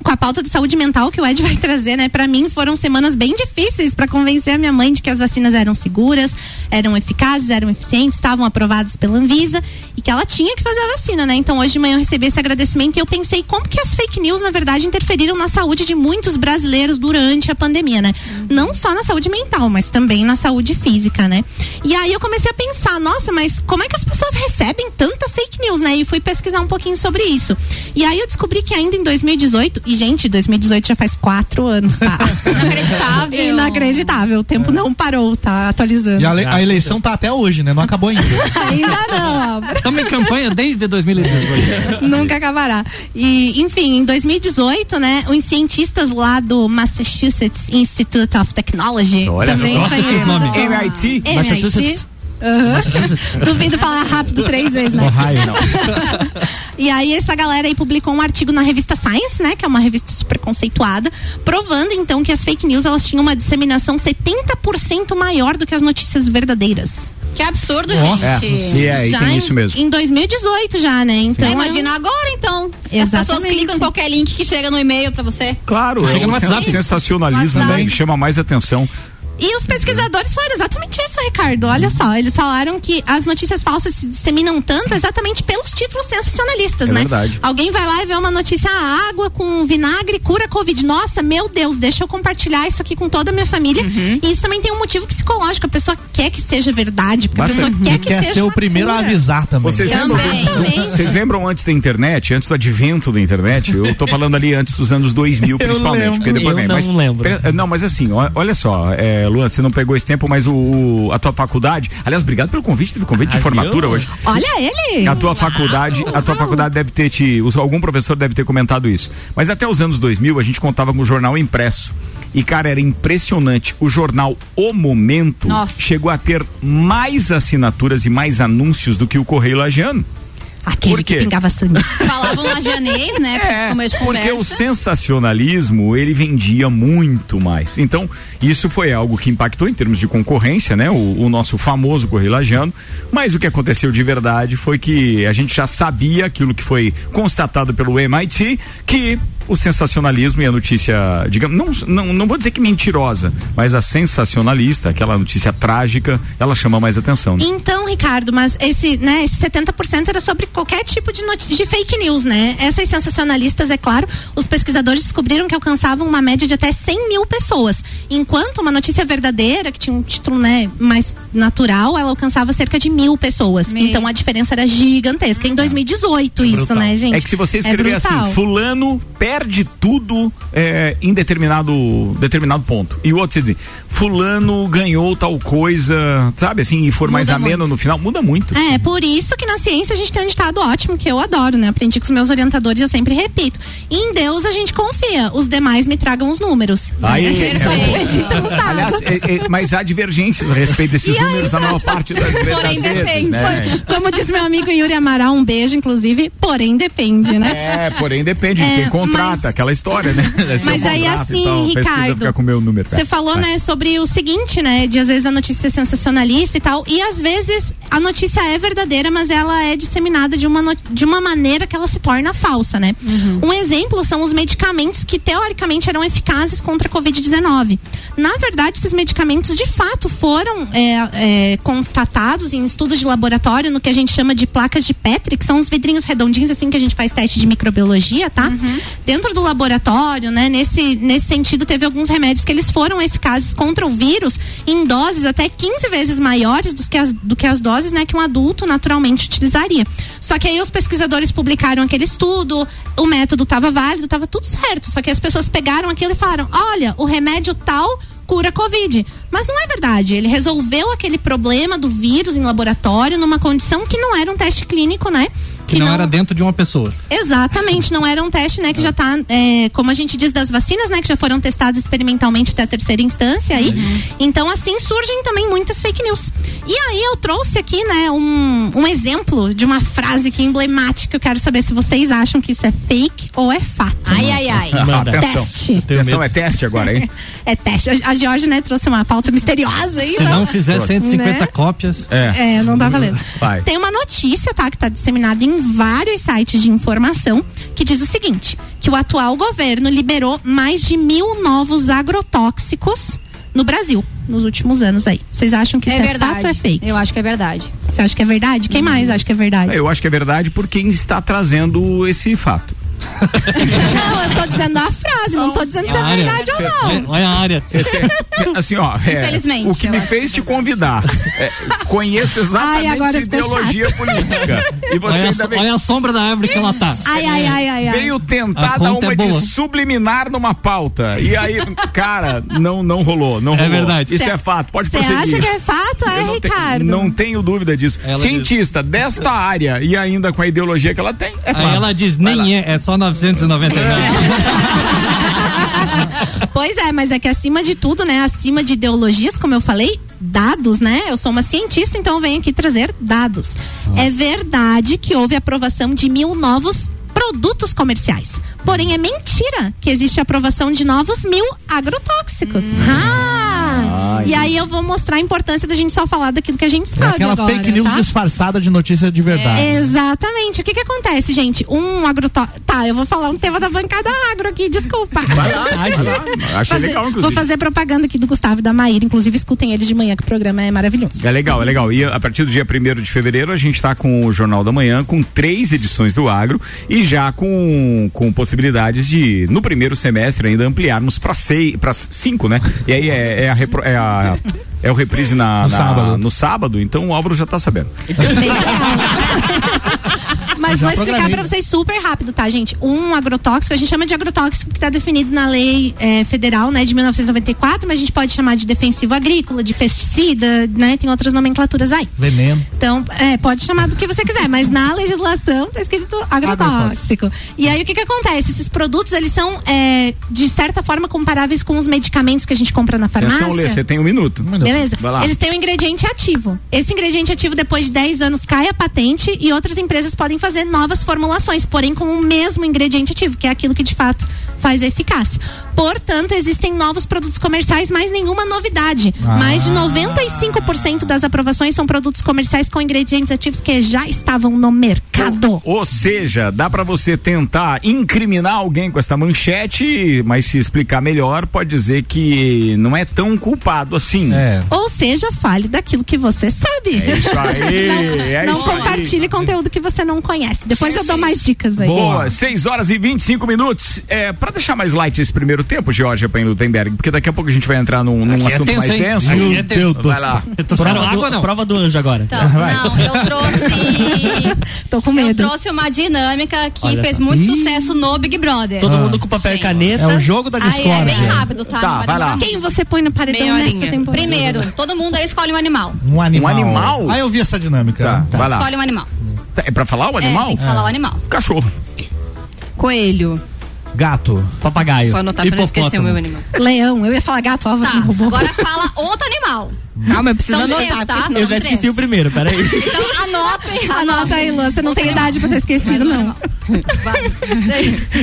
Speaker 5: com a pauta de saúde mental que o Ed vai trazer, né? Para mim foram semanas bem difíceis para convencer a minha mãe de que as vacinas eram seguras, eram eficazes, eram eficientes, estavam aprovadas pela Anvisa e que ela tinha que fazer a vacina, né? Então hoje de manhã eu recebi esse agradecimento e eu pensei como que as fake news na verdade interferiram na saúde de muitos brasileiros durante a pandemia, né? Não só na saúde mental, mas também na saúde física, né? E aí eu comecei a pensar, nossa, mas como é que as pessoas recebem tanta fake news, né? E fui pesquisar um pouquinho sobre isso. E aí eu descobri que ainda em 2018, e gente, 2018 já faz quatro anos, tá?
Speaker 8: Inacreditável.
Speaker 5: Inacreditável. O tempo não parou, tá atualizando.
Speaker 6: E a, le- a eleição tá até hoje, né? Não acabou ainda.
Speaker 5: Ainda não.
Speaker 7: Estamos em campanha desde 2018.
Speaker 5: Nunca acabará. E, enfim, em 2018, né, os cientistas lá do Massachusetts Institute of Technology,
Speaker 2: Olha
Speaker 5: também
Speaker 2: só.
Speaker 7: Gosto desses
Speaker 5: conhecido
Speaker 7: nomes.
Speaker 5: como
Speaker 2: MIT?
Speaker 5: MIT. Aham. Duvido falar rápido três vezes, né?
Speaker 6: Ohio.
Speaker 5: E aí essa galera aí publicou um artigo na revista Science, né, que é uma revista super conceituada, provando então que as fake news elas tinham uma disseminação 70% maior do que as notícias verdadeiras.
Speaker 8: Que absurdo,
Speaker 2: É,
Speaker 8: gente.
Speaker 2: e é, aí
Speaker 5: já
Speaker 2: tem
Speaker 5: em,
Speaker 2: isso mesmo.
Speaker 5: Em 2018 já, né? Então
Speaker 8: É,
Speaker 5: é um-
Speaker 8: imagina agora, então. As
Speaker 5: Exatamente.
Speaker 8: pessoas clicam em qualquer link que chega no e-mail pra você.
Speaker 2: Claro,
Speaker 7: Chega
Speaker 2: é
Speaker 7: no
Speaker 2: um
Speaker 7: WhatsApp.
Speaker 2: sensacionalismo
Speaker 8: WhatsApp.
Speaker 2: também chama mais atenção.
Speaker 5: E os pesquisadores falaram exatamente isso, Ricardo. Olha só, eles falaram que as notícias falsas se disseminam tanto exatamente pelos títulos sensacionalistas,
Speaker 2: É
Speaker 5: né?
Speaker 2: verdade.
Speaker 5: Alguém vai lá e vê uma notícia, a água com vinagre cura Covid. Nossa, meu Deus, deixa eu compartilhar isso aqui com toda a minha família. E isso também tem um motivo psicológico. A pessoa quer que seja verdade, porque
Speaker 2: Bastante.
Speaker 5: a pessoa quer que
Speaker 6: Quer
Speaker 5: seja
Speaker 6: ser o primeiro a
Speaker 5: cura.
Speaker 6: avisar também.
Speaker 2: Vocês lembram, vocês lembram antes da internet, antes do advento da internet? Eu tô falando ali antes dos anos 2000, principalmente.
Speaker 6: lembro.
Speaker 2: porque depois
Speaker 4: Eu
Speaker 2: vem.
Speaker 4: não
Speaker 2: mas,
Speaker 4: lembro.
Speaker 2: Não, mas assim, olha só, é, Luan, você não pegou esse tempo, mas o, o- a tua faculdade. Aliás, obrigado pelo convite, teve convite de formatura
Speaker 4: viu?
Speaker 2: hoje.
Speaker 5: Olha ele!
Speaker 2: A tua faculdade, a tua faculdade deve ter te, algum professor deve ter comentado isso. Mas até os anos 2000 a gente contava com o jornal impresso. E cara, era impressionante. O jornal O Momento
Speaker 8: Nossa.
Speaker 2: chegou a ter mais assinaturas e mais anúncios do que o Correio Lagiano.
Speaker 5: Aquele
Speaker 2: Por
Speaker 5: que pingava sangue.
Speaker 8: Falavam lajanês, né?
Speaker 2: É,
Speaker 8: começo de
Speaker 2: porque o
Speaker 8: conversa.
Speaker 2: sensacionalismo ele vendia muito mais. Então, isso foi algo que impactou em termos de concorrência, né? O, o nosso famoso Correio. Mas o que aconteceu de verdade foi que a gente já sabia aquilo que foi constatado pelo MIT, que o sensacionalismo e a notícia, digamos, não, não, não vou dizer que mentirosa, mas a sensacionalista, aquela notícia trágica, ela chama mais atenção. Né?
Speaker 5: Então, Ricardo, mas esse, né, esse 70% era sobre qualquer tipo de, de fake news, né? Essas sensacionalistas, é claro, os pesquisadores descobriram que alcançavam uma média de até 100 mil pessoas. Enquanto uma notícia verdadeira, que tinha um título, né, mais natural, ela alcançava cerca de mil pessoas.
Speaker 8: Me-
Speaker 5: Então a diferença era gigantesca. Em 2018, isso, né, gente?
Speaker 2: É que se você escrever assim,
Speaker 5: brutal.
Speaker 2: fulano perde tudo é, em determinado, determinado ponto. E o outro você diz, fulano ganhou tal coisa, sabe assim, e for mais
Speaker 8: Muda
Speaker 2: ameno
Speaker 8: muito.
Speaker 2: no final, muda muito.
Speaker 5: É, por isso que na ciência a gente tem um ditado ótimo que eu adoro, né? Aprendi com os meus orientadores, eu sempre repito. Em Deus a gente confia, os demais me tragam os números.
Speaker 2: Aí,
Speaker 5: né?
Speaker 2: É. Aliás, é, é, mas há divergências a respeito desses
Speaker 5: E aí,
Speaker 2: números na maior parte das, das
Speaker 8: Porém,
Speaker 2: vezes,
Speaker 8: depende.
Speaker 2: né?
Speaker 5: Como diz meu amigo Yuri Amaral, um beijo, inclusive, porém depende, né?
Speaker 2: É, porém depende de
Speaker 5: É,
Speaker 2: quem contrata,
Speaker 5: mas-
Speaker 2: aquela história, né? Você
Speaker 5: Mas aí assim,
Speaker 2: tal, precisa
Speaker 5: Ricardo,
Speaker 2: número.
Speaker 5: Você falou,
Speaker 2: Vai.
Speaker 5: né, sobre o seguinte, né, de às vezes a notícia é sensacionalista e tal, e às vezes a notícia é verdadeira, mas ela é disseminada de uma, de uma maneira que ela se torna falsa, né? Um exemplo são os medicamentos que teoricamente eram eficazes contra a Covid-19. Na verdade, esses medicamentos de fato foram é, é, constatados em estudos de laboratório no que a gente chama de placas de Petri, que são os vidrinhos redondinhos assim que a gente faz teste de microbiologia, tá? Dentro do laboratório, né, nesse, nesse sentido, teve alguns remédios que eles foram eficazes contra o vírus em doses até 15 vezes maiores do que as, do que as doses, né, que um adulto naturalmente utilizaria. Só que aí os pesquisadores publicaram aquele estudo, o método estava válido, estava tudo certo. Só que as pessoas pegaram aquilo e falaram: olha, o remédio tal cura Covid. Mas não é verdade. Ele resolveu aquele problema do vírus em laboratório numa condição que não era um teste clínico, né?
Speaker 7: Que não era dentro de uma pessoa.
Speaker 5: Exatamente, não era um teste, né, que já tá, é, como a gente diz das vacinas, né, que já foram testadas experimentalmente até a terceira instância aí. Então, assim, surgem também muitas fake news. E aí eu trouxe aqui, né, um, um exemplo de uma frase que é emblemática. Eu quero saber se vocês acham que isso é fake ou é fato.
Speaker 8: Ai, ai, ai.
Speaker 4: Manda.
Speaker 2: Atenção.
Speaker 5: Teste.
Speaker 2: Atenção, é teste agora, hein?
Speaker 5: É teste. A, a Georgia, né, trouxe uma pauta misteriosa aí.
Speaker 7: Se
Speaker 5: então,
Speaker 7: não fizer 150
Speaker 5: né?
Speaker 7: cópias.
Speaker 2: É.
Speaker 5: É, não tá valendo.
Speaker 2: Vai.
Speaker 5: Tem uma notícia, tá, que tá disseminada em vários sites de informação, que diz o seguinte: que o atual governo liberou mais de mil novos agrotóxicos no Brasil nos últimos anos aí. Vocês acham que
Speaker 9: É
Speaker 5: isso é,
Speaker 9: verdade.
Speaker 5: fato ou é fake?
Speaker 9: Eu acho que é verdade.
Speaker 5: Você acha que é verdade? Quem mais acha que é verdade?
Speaker 2: Eu acho que é verdade por quem está trazendo esse fato.
Speaker 5: Não, eu tô dizendo a frase, não tô dizendo se é verdade ou não.
Speaker 7: Olha a área.
Speaker 2: Assim, ó, é,
Speaker 9: Infelizmente,
Speaker 2: o que me fez
Speaker 9: que
Speaker 2: te
Speaker 9: é
Speaker 2: convidar. É, conheço exatamente
Speaker 5: Ai,
Speaker 2: ideologia política. E você
Speaker 7: Olha,
Speaker 2: ainda
Speaker 7: a,
Speaker 2: vem,
Speaker 7: olha a sombra da árvore que ela tá.
Speaker 5: Ai, ai, ai, ai, ai.
Speaker 2: veio tentar dar uma
Speaker 7: é
Speaker 2: de subliminar numa pauta. E aí, cara, não, não rolou. Não
Speaker 7: É
Speaker 2: rolou.
Speaker 7: verdade.
Speaker 2: Isso
Speaker 5: Cê-
Speaker 2: é fato. Pode
Speaker 5: Você
Speaker 2: prosseguir.
Speaker 5: acha que é fato? É,
Speaker 2: não, te-
Speaker 5: Ricardo?
Speaker 2: não tenho dúvida disso.
Speaker 7: Ela
Speaker 2: Cientista desta área e ainda com a ideologia que ela tem, é fato.
Speaker 7: Aí ela diz, nem é, é só 999.
Speaker 5: Pois é, mas é que acima de tudo, né? Acima de ideologias, como eu falei, dados, né? Eu sou uma cientista, então venho aqui trazer dados. É verdade que houve aprovação de mil novos produtos comerciais. Porém, é mentira que existe aprovação de novos mil agrotóxicos. Ah! E aí eu vou mostrar a importância da gente só falar daquilo que a gente
Speaker 6: É
Speaker 5: sabe.
Speaker 6: aquela
Speaker 5: agora,
Speaker 6: fake news
Speaker 5: tá?
Speaker 6: disfarçada de notícia de verdade.
Speaker 5: Exatamente. O que que acontece, gente? Um agrotóxico. Tá, eu vou falar um tema da bancada agro aqui, desculpa.
Speaker 2: Vai lá, vai lá. Achei
Speaker 5: Fazer-
Speaker 2: legal,
Speaker 5: vou
Speaker 2: inclusive.
Speaker 5: fazer propaganda aqui do Gustavo e da Maíra. Inclusive, escutem eles de manhã, que o programa é maravilhoso.
Speaker 2: É legal, é legal. E a partir do dia 1 de fevereiro a gente está com o Jornal da Manhã, com três edições do Agro e já com, com possibilidades de, no primeiro semestre, ainda ampliarmos para seis, para cinco, né? E aí é, é a, repro- é a- é o reprise na,
Speaker 6: No
Speaker 2: na-
Speaker 6: sábado.
Speaker 2: no sábado, então o Álvaro já tá sabendo.
Speaker 5: Mas vou explicar
Speaker 6: programei.
Speaker 5: pra vocês super rápido, tá, gente? Um agrotóxico, a gente chama de agrotóxico porque tá definido na lei eh, federal, né, de 1994, mas a gente pode chamar de defensivo agrícola, de pesticida, né? Tem outras nomenclaturas aí.
Speaker 6: Veneno.
Speaker 5: Então, é, pode chamar do que você quiser, mas na legislação tá escrito agrotóxico. E aí o que que acontece? Esses produtos, eles são, é, de certa forma, comparáveis com os medicamentos que a gente compra na farmácia.
Speaker 2: Atenção, Lê, você tem um minuto.
Speaker 5: Beleza?
Speaker 2: Vai lá.
Speaker 5: Eles têm um ingrediente ativo. Esse ingrediente ativo, depois de 10 anos, cai a patente e outras empresas podem fazer novas formulações, porém com o mesmo ingrediente ativo, que é aquilo que de fato faz a eficácia. Portanto, existem novos produtos comerciais, mas nenhuma novidade.
Speaker 6: Ah.
Speaker 5: Mais de 95% das aprovações são produtos comerciais com ingredientes ativos que já estavam no mercado.
Speaker 2: Ou seja, dá pra você tentar incriminar alguém com esta manchete, mas se explicar melhor, pode dizer que não é tão culpado assim.
Speaker 6: É.
Speaker 5: Ou seja, fale daquilo que você sabe.
Speaker 2: É isso aí,
Speaker 5: não
Speaker 2: é
Speaker 5: não
Speaker 2: isso aí.
Speaker 5: compartilhe conteúdo que você não conhece. Depois eu dou mais dicas aí.
Speaker 2: Boa, 6 horas e 25 minutos. É, pra deixar mais light esse primeiro tempo, Georgia Pain Lutemberg, porque daqui a pouco a gente vai entrar num, num
Speaker 7: é
Speaker 2: assunto
Speaker 7: tenso,
Speaker 2: mais denso.
Speaker 7: É tenso.
Speaker 6: Meu Deus
Speaker 2: Vai
Speaker 6: do
Speaker 2: lá.
Speaker 4: Prova
Speaker 7: água
Speaker 4: do,
Speaker 7: não?
Speaker 4: prova do anjo agora.
Speaker 9: Então, não, eu trouxe.
Speaker 5: Tô com
Speaker 9: Eu
Speaker 5: medo.
Speaker 9: trouxe uma dinâmica que
Speaker 4: Olha
Speaker 9: fez
Speaker 4: só.
Speaker 9: muito sucesso no Big Brother.
Speaker 4: Todo mundo com papel e
Speaker 9: Gente.
Speaker 4: caneta.
Speaker 6: É o jogo da
Speaker 5: Ai, é
Speaker 9: É
Speaker 6: discórdia.
Speaker 9: bem rápido, tá?
Speaker 2: Tá, vai lá.
Speaker 5: Quem você põe no paredão nesta temporada?
Speaker 9: Primeiro, todo mundo aí escolhe um animal.
Speaker 6: Um animal.
Speaker 2: Um animal?
Speaker 6: Ah, eu vi essa dinâmica.
Speaker 2: Tá, vai lá.
Speaker 9: Escolhe um animal.
Speaker 2: É pra falar o
Speaker 9: É,
Speaker 2: animal?
Speaker 9: tem que falar o animal.
Speaker 2: Cachorro.
Speaker 8: Coelho.
Speaker 6: Gato.
Speaker 4: Papagaio.
Speaker 8: Vou anotar pra não esquecer o meu animal.
Speaker 5: Leão, eu ia falar gato, ó,
Speaker 9: Tá, agora fala outro animal.
Speaker 8: Calma, eu preciso
Speaker 9: São
Speaker 8: anotar.
Speaker 9: três, tá?
Speaker 4: Eu já esqueci o primeiro, peraí.
Speaker 9: Então anotem.
Speaker 5: Anota aí, Lu, você não tem idade pra ter esquecido, não.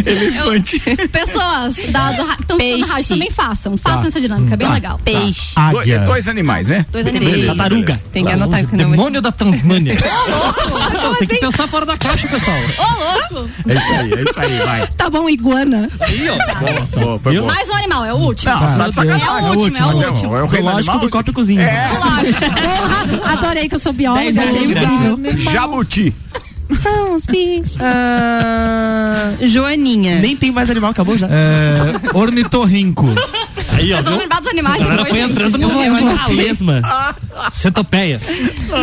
Speaker 2: Elefante.
Speaker 9: Pessoas da, do, que estão
Speaker 8: Peixe.
Speaker 9: escutando rádio também façam. Façam essa dinâmica, é bem
Speaker 2: Tá.
Speaker 9: legal.
Speaker 8: Peixe.
Speaker 2: Do-
Speaker 6: Águia.
Speaker 2: dois animais, né?
Speaker 9: Dois animais.
Speaker 4: Tartaruga.
Speaker 8: Tem que anotar que não
Speaker 7: Demônio da Tasmânia. Não, tem que
Speaker 5: assim?
Speaker 7: pensar fora da caixa, pessoal.
Speaker 9: Ô, louco!
Speaker 2: É isso aí, é isso aí, vai.
Speaker 5: Tá bom, iguana.
Speaker 2: Boa, boa, foi
Speaker 4: Viu?
Speaker 2: boa.
Speaker 9: Mais um animal, é o último.
Speaker 2: Não, tá de sacanagem.
Speaker 9: É o último, é o último.
Speaker 2: É o rei do
Speaker 4: Zoológico e Cozinha.
Speaker 2: É.
Speaker 5: Porra, adorei que eu sou bióloga,
Speaker 4: Dez
Speaker 5: achei incrível.
Speaker 2: Jabuti.
Speaker 5: São os bichos.
Speaker 8: Ah, Joaninha.
Speaker 4: Nem tem mais animal, acabou já.
Speaker 6: É, ornitorrinco.
Speaker 4: Aí, ó.
Speaker 9: Vamos
Speaker 4: viu?
Speaker 9: lembrar dos animais depois,
Speaker 7: foi
Speaker 9: gente.
Speaker 7: entrando no meu
Speaker 4: lesma.
Speaker 7: Centopeia.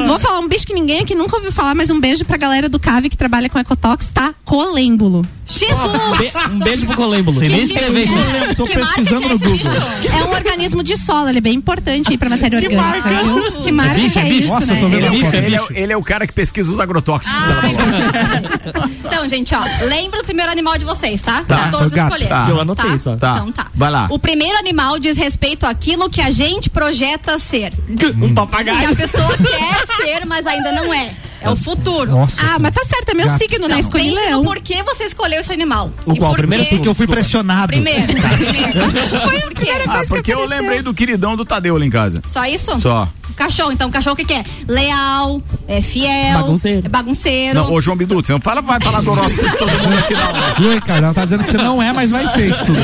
Speaker 5: Vou falar um bicho que ninguém aqui nunca ouviu falar, mas um beijo pra galera do CAV que trabalha com Ecotox, tá? Colêmbulo.
Speaker 9: Jesus!
Speaker 4: Be- um beijo pro colêmbulo.
Speaker 7: Sei nem
Speaker 9: Que
Speaker 7: escrever isso.
Speaker 9: tipo-
Speaker 6: Tô
Speaker 9: que marca
Speaker 6: pesquisando
Speaker 9: que é
Speaker 6: no Google.
Speaker 9: bicho?
Speaker 5: É um organismo de solo, ele é bem importante aí pra matéria orgânica. viu? Que marca
Speaker 7: bicho,
Speaker 5: que é
Speaker 7: é bicho.
Speaker 5: isso,
Speaker 6: Nossa,
Speaker 5: né?
Speaker 6: eu tô vendo
Speaker 2: Ele,
Speaker 6: a
Speaker 7: bicho,
Speaker 6: foto.
Speaker 7: é
Speaker 2: ele é,
Speaker 7: bicho.
Speaker 2: ele é o cara que pesquisa os agrotóxicos.
Speaker 9: Ah, então, gente, ó, lembra do primeiro animal de vocês, tá?
Speaker 2: Tá,
Speaker 9: Pra todos
Speaker 6: o gato.
Speaker 9: escolherem.
Speaker 2: Tá.
Speaker 4: Que eu anotei só.
Speaker 2: Tá.
Speaker 9: Então tá.
Speaker 2: Vai lá.
Speaker 9: O primeiro animal diz respeito àquilo que a gente projeta ser.
Speaker 4: Um
Speaker 9: Que
Speaker 4: papagaio.
Speaker 9: a pessoa quer ser, mas ainda não é. É o futuro.
Speaker 6: Nossa.
Speaker 5: Ah, mas tá certo, é meu
Speaker 6: Já-
Speaker 5: signo, né? Escolhi leão.
Speaker 9: no porquê você escolheu esse animal.
Speaker 4: O qual?
Speaker 9: por
Speaker 4: Primeiro
Speaker 9: quê?
Speaker 6: Porque eu fui pressionado.
Speaker 9: Primeiro, primeiro. Foi por quê?
Speaker 2: Ah, porque eu lembrei do queridão do Tadeu lá em casa.
Speaker 9: Só isso?
Speaker 2: Só.
Speaker 9: Cachorro, então, cachorro o que, que é? Leal, é fiel,
Speaker 4: Bagunceiro.
Speaker 9: é bagunceiro.
Speaker 2: Não, ô João Bidu, você não fala, vai falar do horóscopo de todo mundo aqui não.
Speaker 6: Viu, Ricardo? Ela tá dizendo que você não é, mas vai ser isso tudo.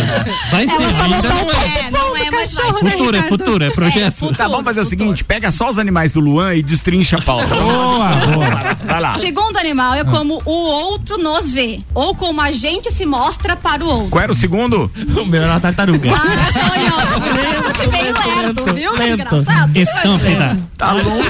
Speaker 7: Vai ser vida, não é.
Speaker 9: É, não é, mas vai.
Speaker 5: cachorro, né,
Speaker 7: Futuro, é futuro, é projeto.
Speaker 9: futuro,
Speaker 2: Tá, vamos fazer o
Speaker 9: futuro.
Speaker 2: seguinte, pega só os animais do Luan e destrincha a pauta.
Speaker 6: Boa, boa.
Speaker 2: Vai lá.
Speaker 9: Segundo animal é como o outro nos vê, ou como a gente se mostra para o outro.
Speaker 2: Qual era o segundo?
Speaker 4: O meu era uma tartaruga.
Speaker 9: Ah, Tonho, você bem lerdo, viu?
Speaker 4: lento.
Speaker 9: Desgraçado.
Speaker 7: Estâmpida.
Speaker 2: Tá longe.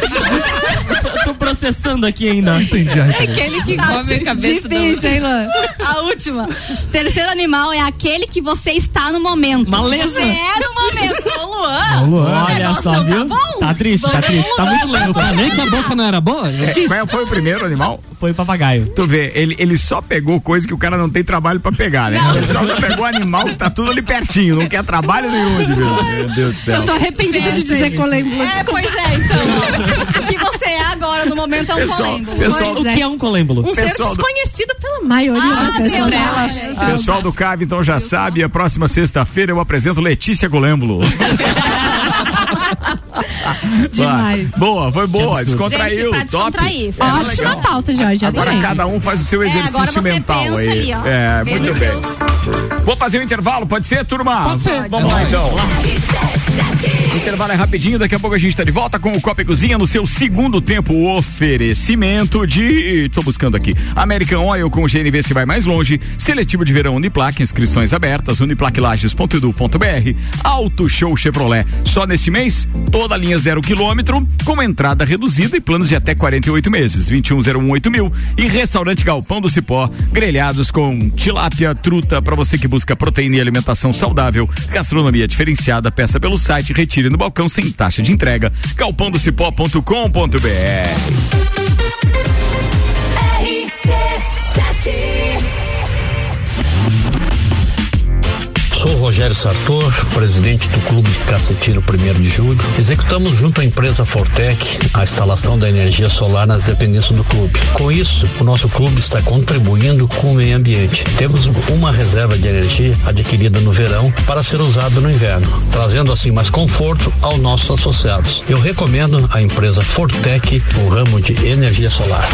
Speaker 4: Tô processando aqui ainda.
Speaker 6: Entendi, Ricardo.
Speaker 8: Aquele que
Speaker 9: Tá
Speaker 8: come a cabeça
Speaker 5: Difícil, hein, Luan?
Speaker 9: A última. Terceiro animal é aquele que você está no momento.
Speaker 4: Maleza.
Speaker 9: Zero momento. Ô, Luan.
Speaker 6: Ô, Luan.
Speaker 9: o
Speaker 4: Olha só,
Speaker 9: não
Speaker 4: viu?
Speaker 9: Tá, bom.
Speaker 4: Tá triste, tá
Speaker 9: Vamos
Speaker 4: triste. Tá
Speaker 9: lá.
Speaker 4: muito lento.
Speaker 7: Eu falei que a boca não era boa? Eu
Speaker 2: É,
Speaker 7: disse.
Speaker 2: qual foi o primeiro animal?
Speaker 4: Foi o papagaio.
Speaker 2: Tu vê, ele, ele só pegou coisa que o cara não tem trabalho pra pegar, né? Ele só pegou animal que tá tudo ali pertinho, não quer trabalho nenhum, de. Meu Deus do céu.
Speaker 5: Eu tô arrependida de dizer colembro.
Speaker 9: É, pois é, então. o que você é agora no momento é um
Speaker 2: Pessoal,
Speaker 9: colêmbulo.
Speaker 2: pessoal,
Speaker 4: O que é um colêmbulo?
Speaker 5: Um ser
Speaker 2: Pessoal do-
Speaker 5: desconhecido pela maioria
Speaker 9: Ah,
Speaker 5: das pessoas.
Speaker 2: O pessoal do CAV então já sabe, a próxima sexta-feira eu apresento Letícia Golêmbulo.
Speaker 5: Demais.
Speaker 2: Boa, foi boa,
Speaker 9: Gente,
Speaker 2: descontraiu,
Speaker 9: pra
Speaker 2: top.
Speaker 9: descontrair. foi
Speaker 2: É,
Speaker 5: Ótima
Speaker 2: legal.
Speaker 5: pauta, Jorge.
Speaker 2: Agora
Speaker 5: adorei.
Speaker 2: cada um faz o seu
Speaker 9: É, agora
Speaker 2: exercício
Speaker 9: você
Speaker 2: mental
Speaker 9: pensa
Speaker 2: aí.
Speaker 9: ali, ó.
Speaker 2: É, muito bem.
Speaker 9: seus-
Speaker 2: Vou fazer um intervalo, pode ser, turma?
Speaker 6: Pode ser.
Speaker 2: Vamos lá então. Intervalo é rapidinho, daqui a pouco a gente tá de volta com o Copa e Cozinha no seu segundo tempo. Oferecimento de. tô buscando aqui. American Oil com GNV se vai mais longe. Seletivo de verão Uniplac, inscrições abertas, uniplaclages.edu.br. Auto Show Chevrolet. Só neste mês, toda linha zero quilômetro, com entrada reduzida e planos de até 48 meses. 21018000 mil. E restaurante Galpão do Cipó, grelhados com tilápia, truta, para você que busca proteína e alimentação saudável. Gastronomia diferenciada, peça pelo site, retire no balcão sem taxa de entrega. galpãodocipó.com.br.
Speaker 10: Sou Rogério Sartor, presidente do Clube Cacetiro 1 de Julho. Executamos junto à empresa Fortec a instalação da energia solar nas dependências do clube. Com isso, o nosso clube está contribuindo com o meio ambiente. Temos uma reserva de energia adquirida no verão para ser usada no inverno, trazendo assim mais conforto aos nossos associados. Eu recomendo a empresa Fortec no ramo de energia solar.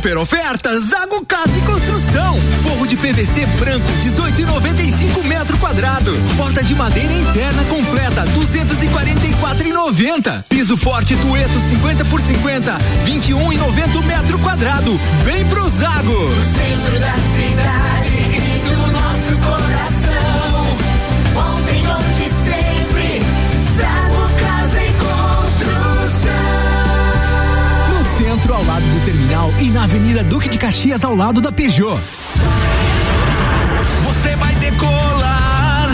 Speaker 11: Super ofertas Zago Casa e Construção. Forro de PVC branco 18,95 metro quadrado. Porta de madeira interna completa 244,90. Piso forte Tueto 50 por 50 21,90 metro quadrado. Vem pro Zago. No centro da cidade e do nosso coração. Centro, ao lado do terminal e na Avenida Duque de Caxias, ao lado da Peugeot. Você vai decolar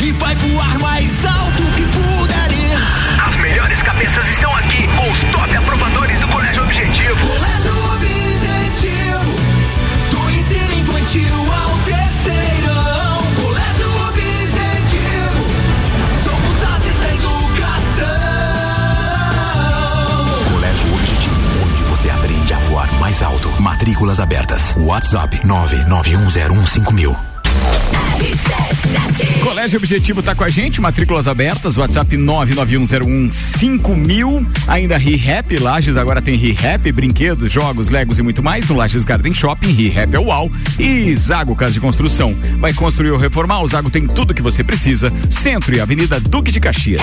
Speaker 11: e vai voar mais alto que puder ir.
Speaker 3: As melhores cabeças estão aqui com os top aprovadores do Colégio Objetivo.
Speaker 11: Colégio Objetivo, do ensino infantil
Speaker 3: voar mais alto. Matrículas abertas. WhatsApp 991015000.
Speaker 2: Colégio Objetivo tá com a gente, matrículas abertas, WhatsApp 991015000. Ainda ReHap, Lages agora tem ReHap, brinquedos, jogos, legos e muito mais no Lages Garden Shopping, ReHap é UAU e Zago Casa de Construção. Vai construir ou reformar, o Zago tem tudo que você precisa. Centro e Avenida Duque de Caxias.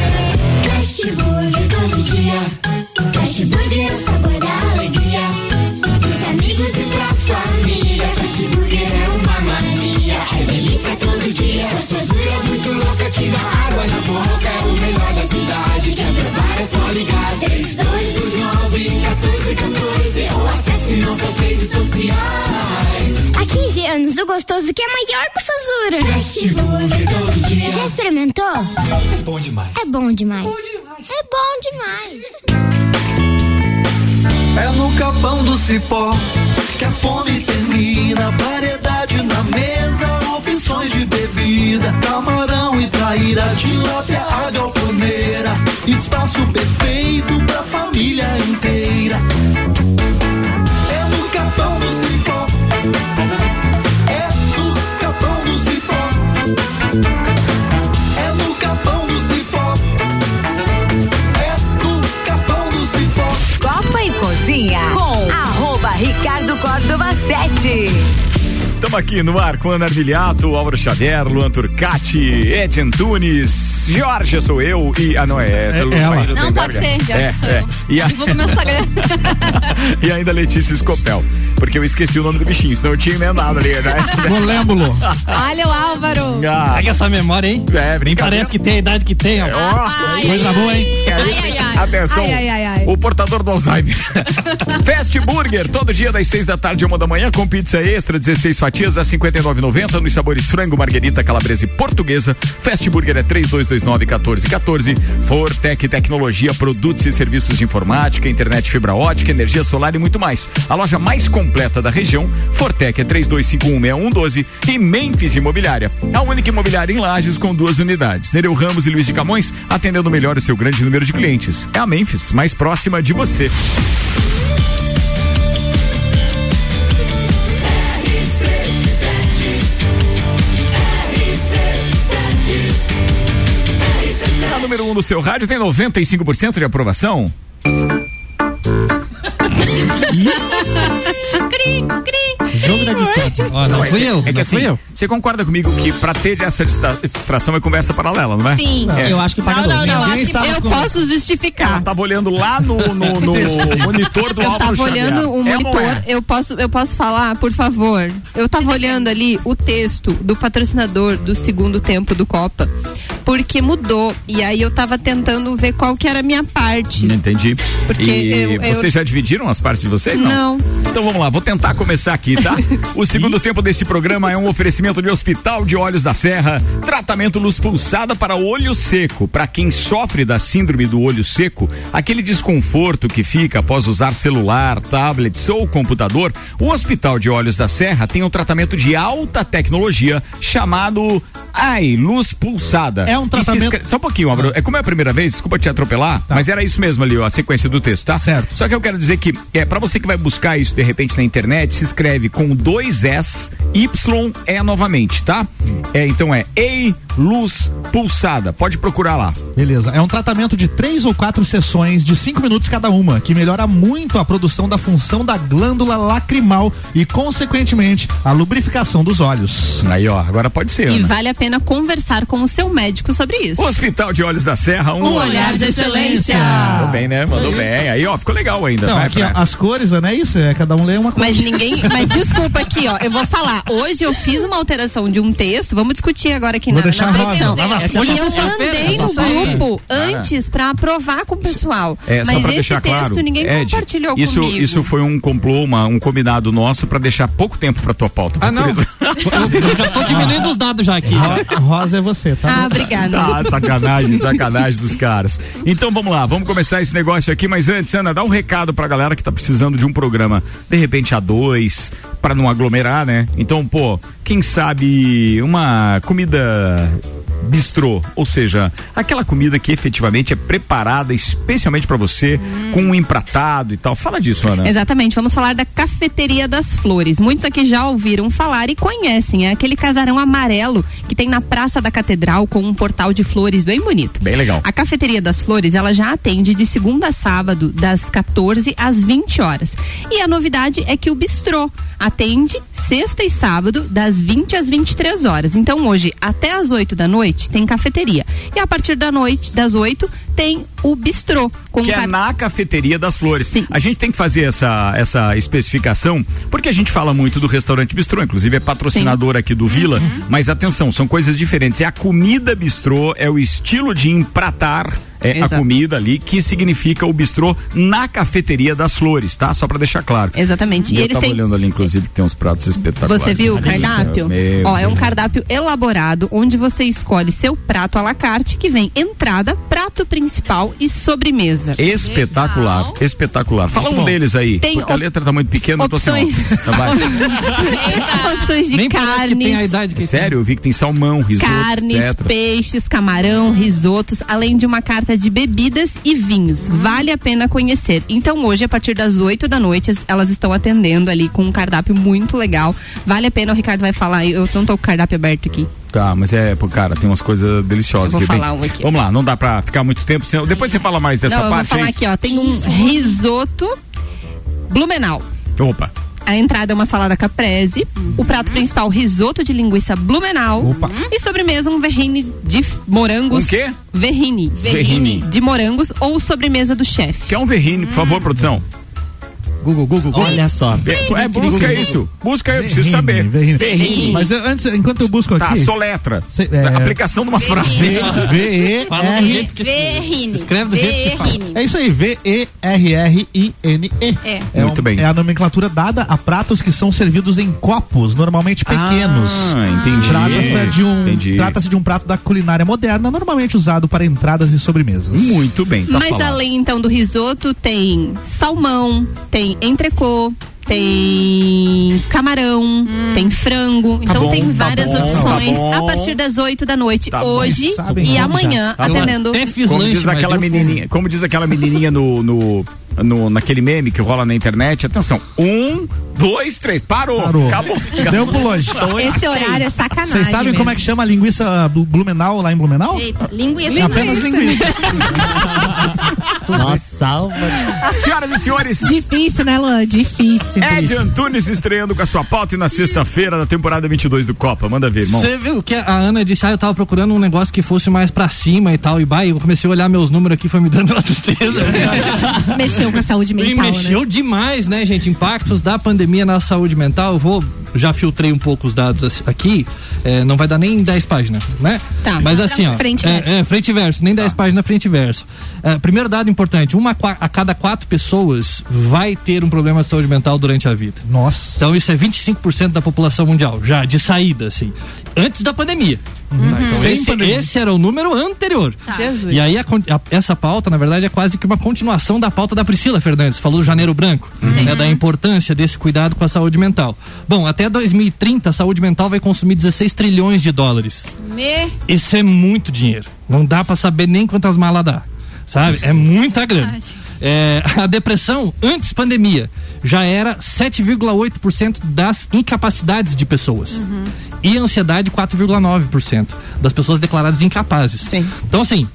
Speaker 12: Fast todo dia. Fast é o sabor da alegria. Dos amigos e pra família. Fast Burger delícia todo dia. Gostosura muito louca que dá água na boca. É o melhor da cidade. Quer provar é só ligar. 3229 1414 ou acesse nossas redes sociais.
Speaker 13: Há 15 anos, o gostoso que é maior que.
Speaker 12: Fast Burger todo dia.
Speaker 13: Já experimentou?
Speaker 12: É bom demais.
Speaker 13: É bom demais.
Speaker 12: Bom demais.
Speaker 13: É bom demais.
Speaker 14: É no capão do cipó que a fome termina. Variedade na mesa, de bebida. Camarão e traíra, tilápia, a galponeira. Espaço perfeito pra família inteira. É no capão do cipó. É no capão do cipó. É no capão do cipó. É no capão do cipó.
Speaker 1: Copa e Cozinha com arroba Ricardo Córdova 7.
Speaker 2: Estamos aqui no ar com Ana Arvilhato, Álvaro Xavier, Luan Turcati, Ed Antunes, Jorge sou eu e. Ah, não é. é,
Speaker 6: É ela.
Speaker 9: Não, pode ser, Jorge
Speaker 2: É,
Speaker 9: sou
Speaker 2: é.
Speaker 9: eu.
Speaker 2: E, a-
Speaker 9: Divulga meu Instagram.
Speaker 2: e ainda Letícia Scopel. Porque eu esqueci o nome do bichinho, senão eu tinha emendado ali, né?
Speaker 6: Molêmbulo.
Speaker 5: Olha o Álvaro.
Speaker 2: Ah,
Speaker 7: Pega essa memória, hein?
Speaker 2: é, brincadeira.
Speaker 7: Parece que tem a idade que tem, ó. Coisa boa, hein?
Speaker 9: Ai, ai, ai.
Speaker 2: Atenção,
Speaker 5: Ai, ai, ai, ai.
Speaker 2: o portador do Alzheimer. Fast Burger, todo dia das seis da tarde e uma da manhã, com pizza extra, 16 fatias a 59,90 nos sabores frango, marguerita, calabresa e portuguesa. Fast Burger é 3229-1414. Fortec Tecnologia, produtos e serviços de informática, internet fibra ótica, energia solar e muito mais. A loja mais completa da região, Fortec é 32516112 e Memphis Imobiliária. A única imobiliária em Lages com duas unidades. Nereu Ramos e Luiz de Camões, atendendo melhor o seu grande número de clientes. É a Memphis, mais próxima de você. Número 1 um do seu rádio tem 95% de aprovação.
Speaker 9: Cri, cri.
Speaker 4: Jogo da Discord.
Speaker 7: Ó, não,
Speaker 2: é
Speaker 7: fui
Speaker 2: que-
Speaker 7: eu,
Speaker 2: É que
Speaker 7: não
Speaker 2: assim,
Speaker 7: fui eu.
Speaker 2: você concorda comigo que pra ter essa distra- distração é conversa paralela, não é?
Speaker 9: Sim.
Speaker 2: É.
Speaker 4: Eu acho que paga
Speaker 8: Não, não, não.
Speaker 6: Ninguém
Speaker 8: Acho que eu
Speaker 6: com-
Speaker 8: posso justificar.
Speaker 2: Eu tava olhando lá no, no, no monitor do
Speaker 8: Eu
Speaker 2: Álvaro
Speaker 8: tava
Speaker 2: Xavier.
Speaker 8: olhando o
Speaker 2: É não
Speaker 8: monitor,
Speaker 2: é?
Speaker 8: eu posso, eu posso falar, por favor. Eu tava olhando ali o texto do patrocinador do segundo tempo do Copa, porque mudou. E aí eu tava tentando ver qual que era a minha parte.
Speaker 2: Entendi.
Speaker 8: Porque
Speaker 2: e
Speaker 8: eu- eu-
Speaker 2: vocês já dividiram as partes de vocês?
Speaker 8: Não.
Speaker 2: Então vamos lá, vou tentar começar aqui, tá? O segundo tempo desse programa é um oferecimento de Hospital de Olhos da Serra, tratamento luz pulsada para olho seco. Para quem sofre da síndrome do olho seco, aquele desconforto que fica após usar celular, tablets ou computador, o Hospital de Olhos da Serra tem um tratamento de alta tecnologia chamado AI Luz Pulsada.
Speaker 6: É um tratamento-
Speaker 2: inscre- Só um pouquinho, Álvaro. É como é a primeira vez, desculpa te atropelar, mas era isso mesmo ali, ó, a sequência do texto, tá? Certo. Só que eu quero dizer que, é, para você que vai buscar isso de repente na internet, se escreve com dois S, Y é novamente, tá? É, então é Ei Luz Pulsada. Pode procurar lá.
Speaker 6: Beleza. É um tratamento de três ou quatro sessões de cinco minutos cada uma, que melhora muito a produção da função da glândula lacrimal e, consequentemente, a lubrificação dos olhos.
Speaker 2: Aí, ó, agora pode ser.
Speaker 8: E
Speaker 2: Ana.
Speaker 8: vale a pena conversar com o seu médico sobre isso.
Speaker 2: Hospital de Olhos da Serra, um,
Speaker 8: Um olhar de excelência.
Speaker 2: Mandou bem, né? Mandou bem. Aí, ó, ficou legal ainda.
Speaker 6: Não,
Speaker 2: Vai,
Speaker 6: aqui,
Speaker 2: vai.
Speaker 6: ó, as cores, não é isso? É cada um lê uma coisa.
Speaker 8: Mas ninguém. Mas desculpa aqui, ó. Eu vou falar. Hoje eu fiz uma alteração de um texto. Vamos discutir agora aqui
Speaker 6: Vou
Speaker 8: na,
Speaker 6: deixar
Speaker 8: na
Speaker 6: rosa.
Speaker 8: E
Speaker 6: é
Speaker 8: eu mandei
Speaker 6: tá
Speaker 8: no grupo
Speaker 2: Cara.
Speaker 8: antes pra aprovar com o pessoal.
Speaker 2: É, só
Speaker 8: mas
Speaker 2: pra
Speaker 8: esse
Speaker 2: deixar
Speaker 8: texto
Speaker 2: claro,
Speaker 8: ninguém
Speaker 2: Ed,
Speaker 8: compartilhou
Speaker 2: isso,
Speaker 8: comigo.
Speaker 2: Isso foi um complô, uma- um combinado nosso pra deixar pouco tempo pra tua pauta.
Speaker 7: Ah, não.
Speaker 2: Por isso-
Speaker 7: Eu já tô diminuindo os dados já aqui.
Speaker 6: Ro- Rosa é você, tá?
Speaker 8: Ah, obrigada.
Speaker 2: Ah, sacanagem, sacanagem dos caras. Então vamos lá, vamos começar esse negócio aqui, mas antes, Ana, dá um recado pra galera que tá precisando de um programa, de repente a dois, pra não aglomerar, né? Então, pô, quem sabe uma comida bistrô, ou seja, aquela comida que efetivamente é preparada especialmente pra você, com um empratado e tal. Fala disso, Ana.
Speaker 8: Exatamente, vamos falar da Cafeteria das Flores. Muitos aqui já ouviram falar e conhecem. É aquele casarão amarelo que tem na Praça da Catedral com um portal de flores bem bonito.
Speaker 2: Bem legal.
Speaker 8: A Cafeteria das Flores, ela já atende de segunda a sábado, das 14 às 20 horas. E a novidade é que o bistrô atende sexta e sábado, das 20 às 23 horas. Então, hoje, até às 8 da noite, tem cafeteria. E a partir da noite, das 8, tem o bistrô. Com
Speaker 2: que é
Speaker 8: ca-
Speaker 2: na cafeteria das flores. A gente tem que fazer essa, essa especificação, porque a gente fala muito do restaurante bistrô, inclusive é patrocinador aqui do Vila,
Speaker 8: Uhum.
Speaker 2: mas atenção, são coisas diferentes. É a comida bistrô, é o estilo de empratar é, a comida ali, que significa o bistrô na cafeteria das flores, tá? Só pra deixar claro.
Speaker 8: Exatamente.
Speaker 2: E
Speaker 8: E
Speaker 2: eu tava
Speaker 8: têm.
Speaker 2: olhando ali, inclusive, que tem uns pratos espetaculares.
Speaker 8: Você viu o
Speaker 2: Deus
Speaker 8: cardápio?
Speaker 2: meu
Speaker 8: Ó, é um
Speaker 2: Deus.
Speaker 8: cardápio elaborado onde você escolhe seu prato à la carte, que vem entrada, prato principal e sobremesa.
Speaker 2: Espetacular, espetacular. Fala
Speaker 8: Muito
Speaker 2: um
Speaker 8: bom.
Speaker 2: deles aí,
Speaker 8: Tem
Speaker 2: porque a letra tá muito pequena, eu tô sem
Speaker 8: opções.
Speaker 2: óculos. Vai.
Speaker 8: Opções de
Speaker 7: Nem
Speaker 8: carnes.
Speaker 7: tem a idade que
Speaker 2: Sério, eu vi que tem salmão, risoto,
Speaker 8: Carnes,
Speaker 2: etc.
Speaker 8: peixes, camarão, risotos, além de uma carta de bebidas e vinhos. Vale a pena conhecer. Então, hoje, a partir das 8 da noite, as- elas estão atendendo ali com um cardápio muito legal. Vale a pena, o Ricardo vai falar. Eu não tô com o cardápio aberto aqui.
Speaker 2: Tá, mas é, cara, tem umas coisas deliciosas
Speaker 8: Eu vou
Speaker 2: aqui. Bem,
Speaker 8: falar um aqui.
Speaker 2: Vamos lá, não dá pra ficar muito tempo, senão, depois você fala mais dessa
Speaker 8: não, eu vou
Speaker 2: parte
Speaker 8: falar aqui, ó. Tem um risoto Blumenau.
Speaker 2: Opa.
Speaker 8: A entrada é uma salada caprese. O prato principal, risoto de linguiça Blumenau. E sobremesa, um verrine de morangos.
Speaker 2: Um quê?
Speaker 8: Verrine.
Speaker 2: Verrine.
Speaker 8: De morangos ou sobremesa do chefe.
Speaker 2: Quer um verrine, por favor, produção?
Speaker 7: Google, Google, Google.
Speaker 4: Olha só.
Speaker 2: É, busca isso. Busca aí, eu preciso saber.
Speaker 6: Verrine.
Speaker 2: Verrine.
Speaker 6: Mas eu, antes, enquanto eu busco
Speaker 2: Tá,
Speaker 6: aqui.
Speaker 2: soletra.
Speaker 6: Cê- é,
Speaker 2: Aplicação de uma frase.
Speaker 7: Fala do
Speaker 6: V-E-R.
Speaker 7: jeito que
Speaker 9: Verrine.
Speaker 7: Escreve do jeito que fala.
Speaker 9: Verrine.
Speaker 6: É isso aí, V-E-R-R-I-N-E.
Speaker 9: É.
Speaker 2: Muito
Speaker 6: um-
Speaker 2: bem.
Speaker 6: É a nomenclatura dada a pratos que são servidos em copos, normalmente pequenos.
Speaker 2: Ah, entendi.
Speaker 6: Trata-se de, um,
Speaker 2: Entendi.
Speaker 6: trata de um prato da culinária moderna, normalmente usado para entradas e sobremesas.
Speaker 2: Muito bem, tá
Speaker 8: Mas
Speaker 2: falando.
Speaker 8: além então do risoto, tem salmão, tem entrecô, tem camarão, tem frango.
Speaker 2: Tá
Speaker 8: então
Speaker 2: bom,
Speaker 8: tem
Speaker 2: tá
Speaker 8: várias
Speaker 2: bom, tá
Speaker 8: opções
Speaker 2: bom.
Speaker 8: a partir das 8 da noite,
Speaker 2: Tá bom.
Speaker 8: hoje e amanhã,
Speaker 7: já. Eu
Speaker 8: atendendo.
Speaker 7: até fiz
Speaker 2: Como
Speaker 7: lanche,
Speaker 2: diz aquela menininha, como diz aquela menininha no, no, no- naquele meme que rola na internet, atenção, um, dois, três, parou,
Speaker 6: Parou.
Speaker 2: acabou.
Speaker 6: Deu pro longe.
Speaker 5: Esse horário é sacanagem.
Speaker 6: Vocês sabem como é que chama a linguiça Blu- Blumenau lá em Blumenau?
Speaker 9: Eita, linguiça.
Speaker 6: É apenas linguiça.
Speaker 4: Nossa, salva.
Speaker 2: Senhoras e senhores,
Speaker 5: Difícil, né, Luan? Difícil.
Speaker 2: Ed Antunes estreando com a sua pauta e na sexta-feira da temporada 22 do Copa. Manda ver, irmão.
Speaker 7: Você viu que a Ana disse, ah, eu tava procurando um negócio que fosse mais pra cima e tal, e vai, eu comecei a olhar meus números aqui, foi me dando uma tristeza.
Speaker 5: Mexeu com a saúde
Speaker 7: E
Speaker 5: mental,
Speaker 7: mexeu
Speaker 5: né?
Speaker 7: demais, né, gente? Impactos da pandemia na saúde mental. Eu vou. Já filtrei um pouco os dados aqui. é, não vai dar nem 10 páginas, né?
Speaker 8: Tá.
Speaker 7: Mas assim, ó.
Speaker 5: Frente e
Speaker 7: é,
Speaker 5: verso.
Speaker 7: é, frente e verso, nem 10 páginas frente e verso. É, primeiro dado importante: uma a cada quatro pessoas vai ter um problema de saúde mental durante a vida.
Speaker 6: Nossa.
Speaker 7: Então isso é 25% da população mundial, já de saída, assim. Antes da pandemia.
Speaker 8: Uhum.
Speaker 7: Tá, então esse,
Speaker 8: pandemia.
Speaker 7: esse era o número anterior.
Speaker 8: Tá.
Speaker 7: E aí a a- essa pauta, na verdade, é quase que uma continuação da pauta da Priscila Fernandes, falou do janeiro branco, né, da importância desse cuidado com a saúde mental. Bom, até 2030 a saúde mental vai consumir 16 trilhões de dólares.
Speaker 9: Me...
Speaker 7: Isso é muito dinheiro. Não dá pra saber nem quantas malas dá. Sabe? É muita grana. É, a depressão, antes pandemia, já era 7,8% das incapacidades de pessoas. E ansiedade, 4,9% das pessoas declaradas incapazes. Então, assim,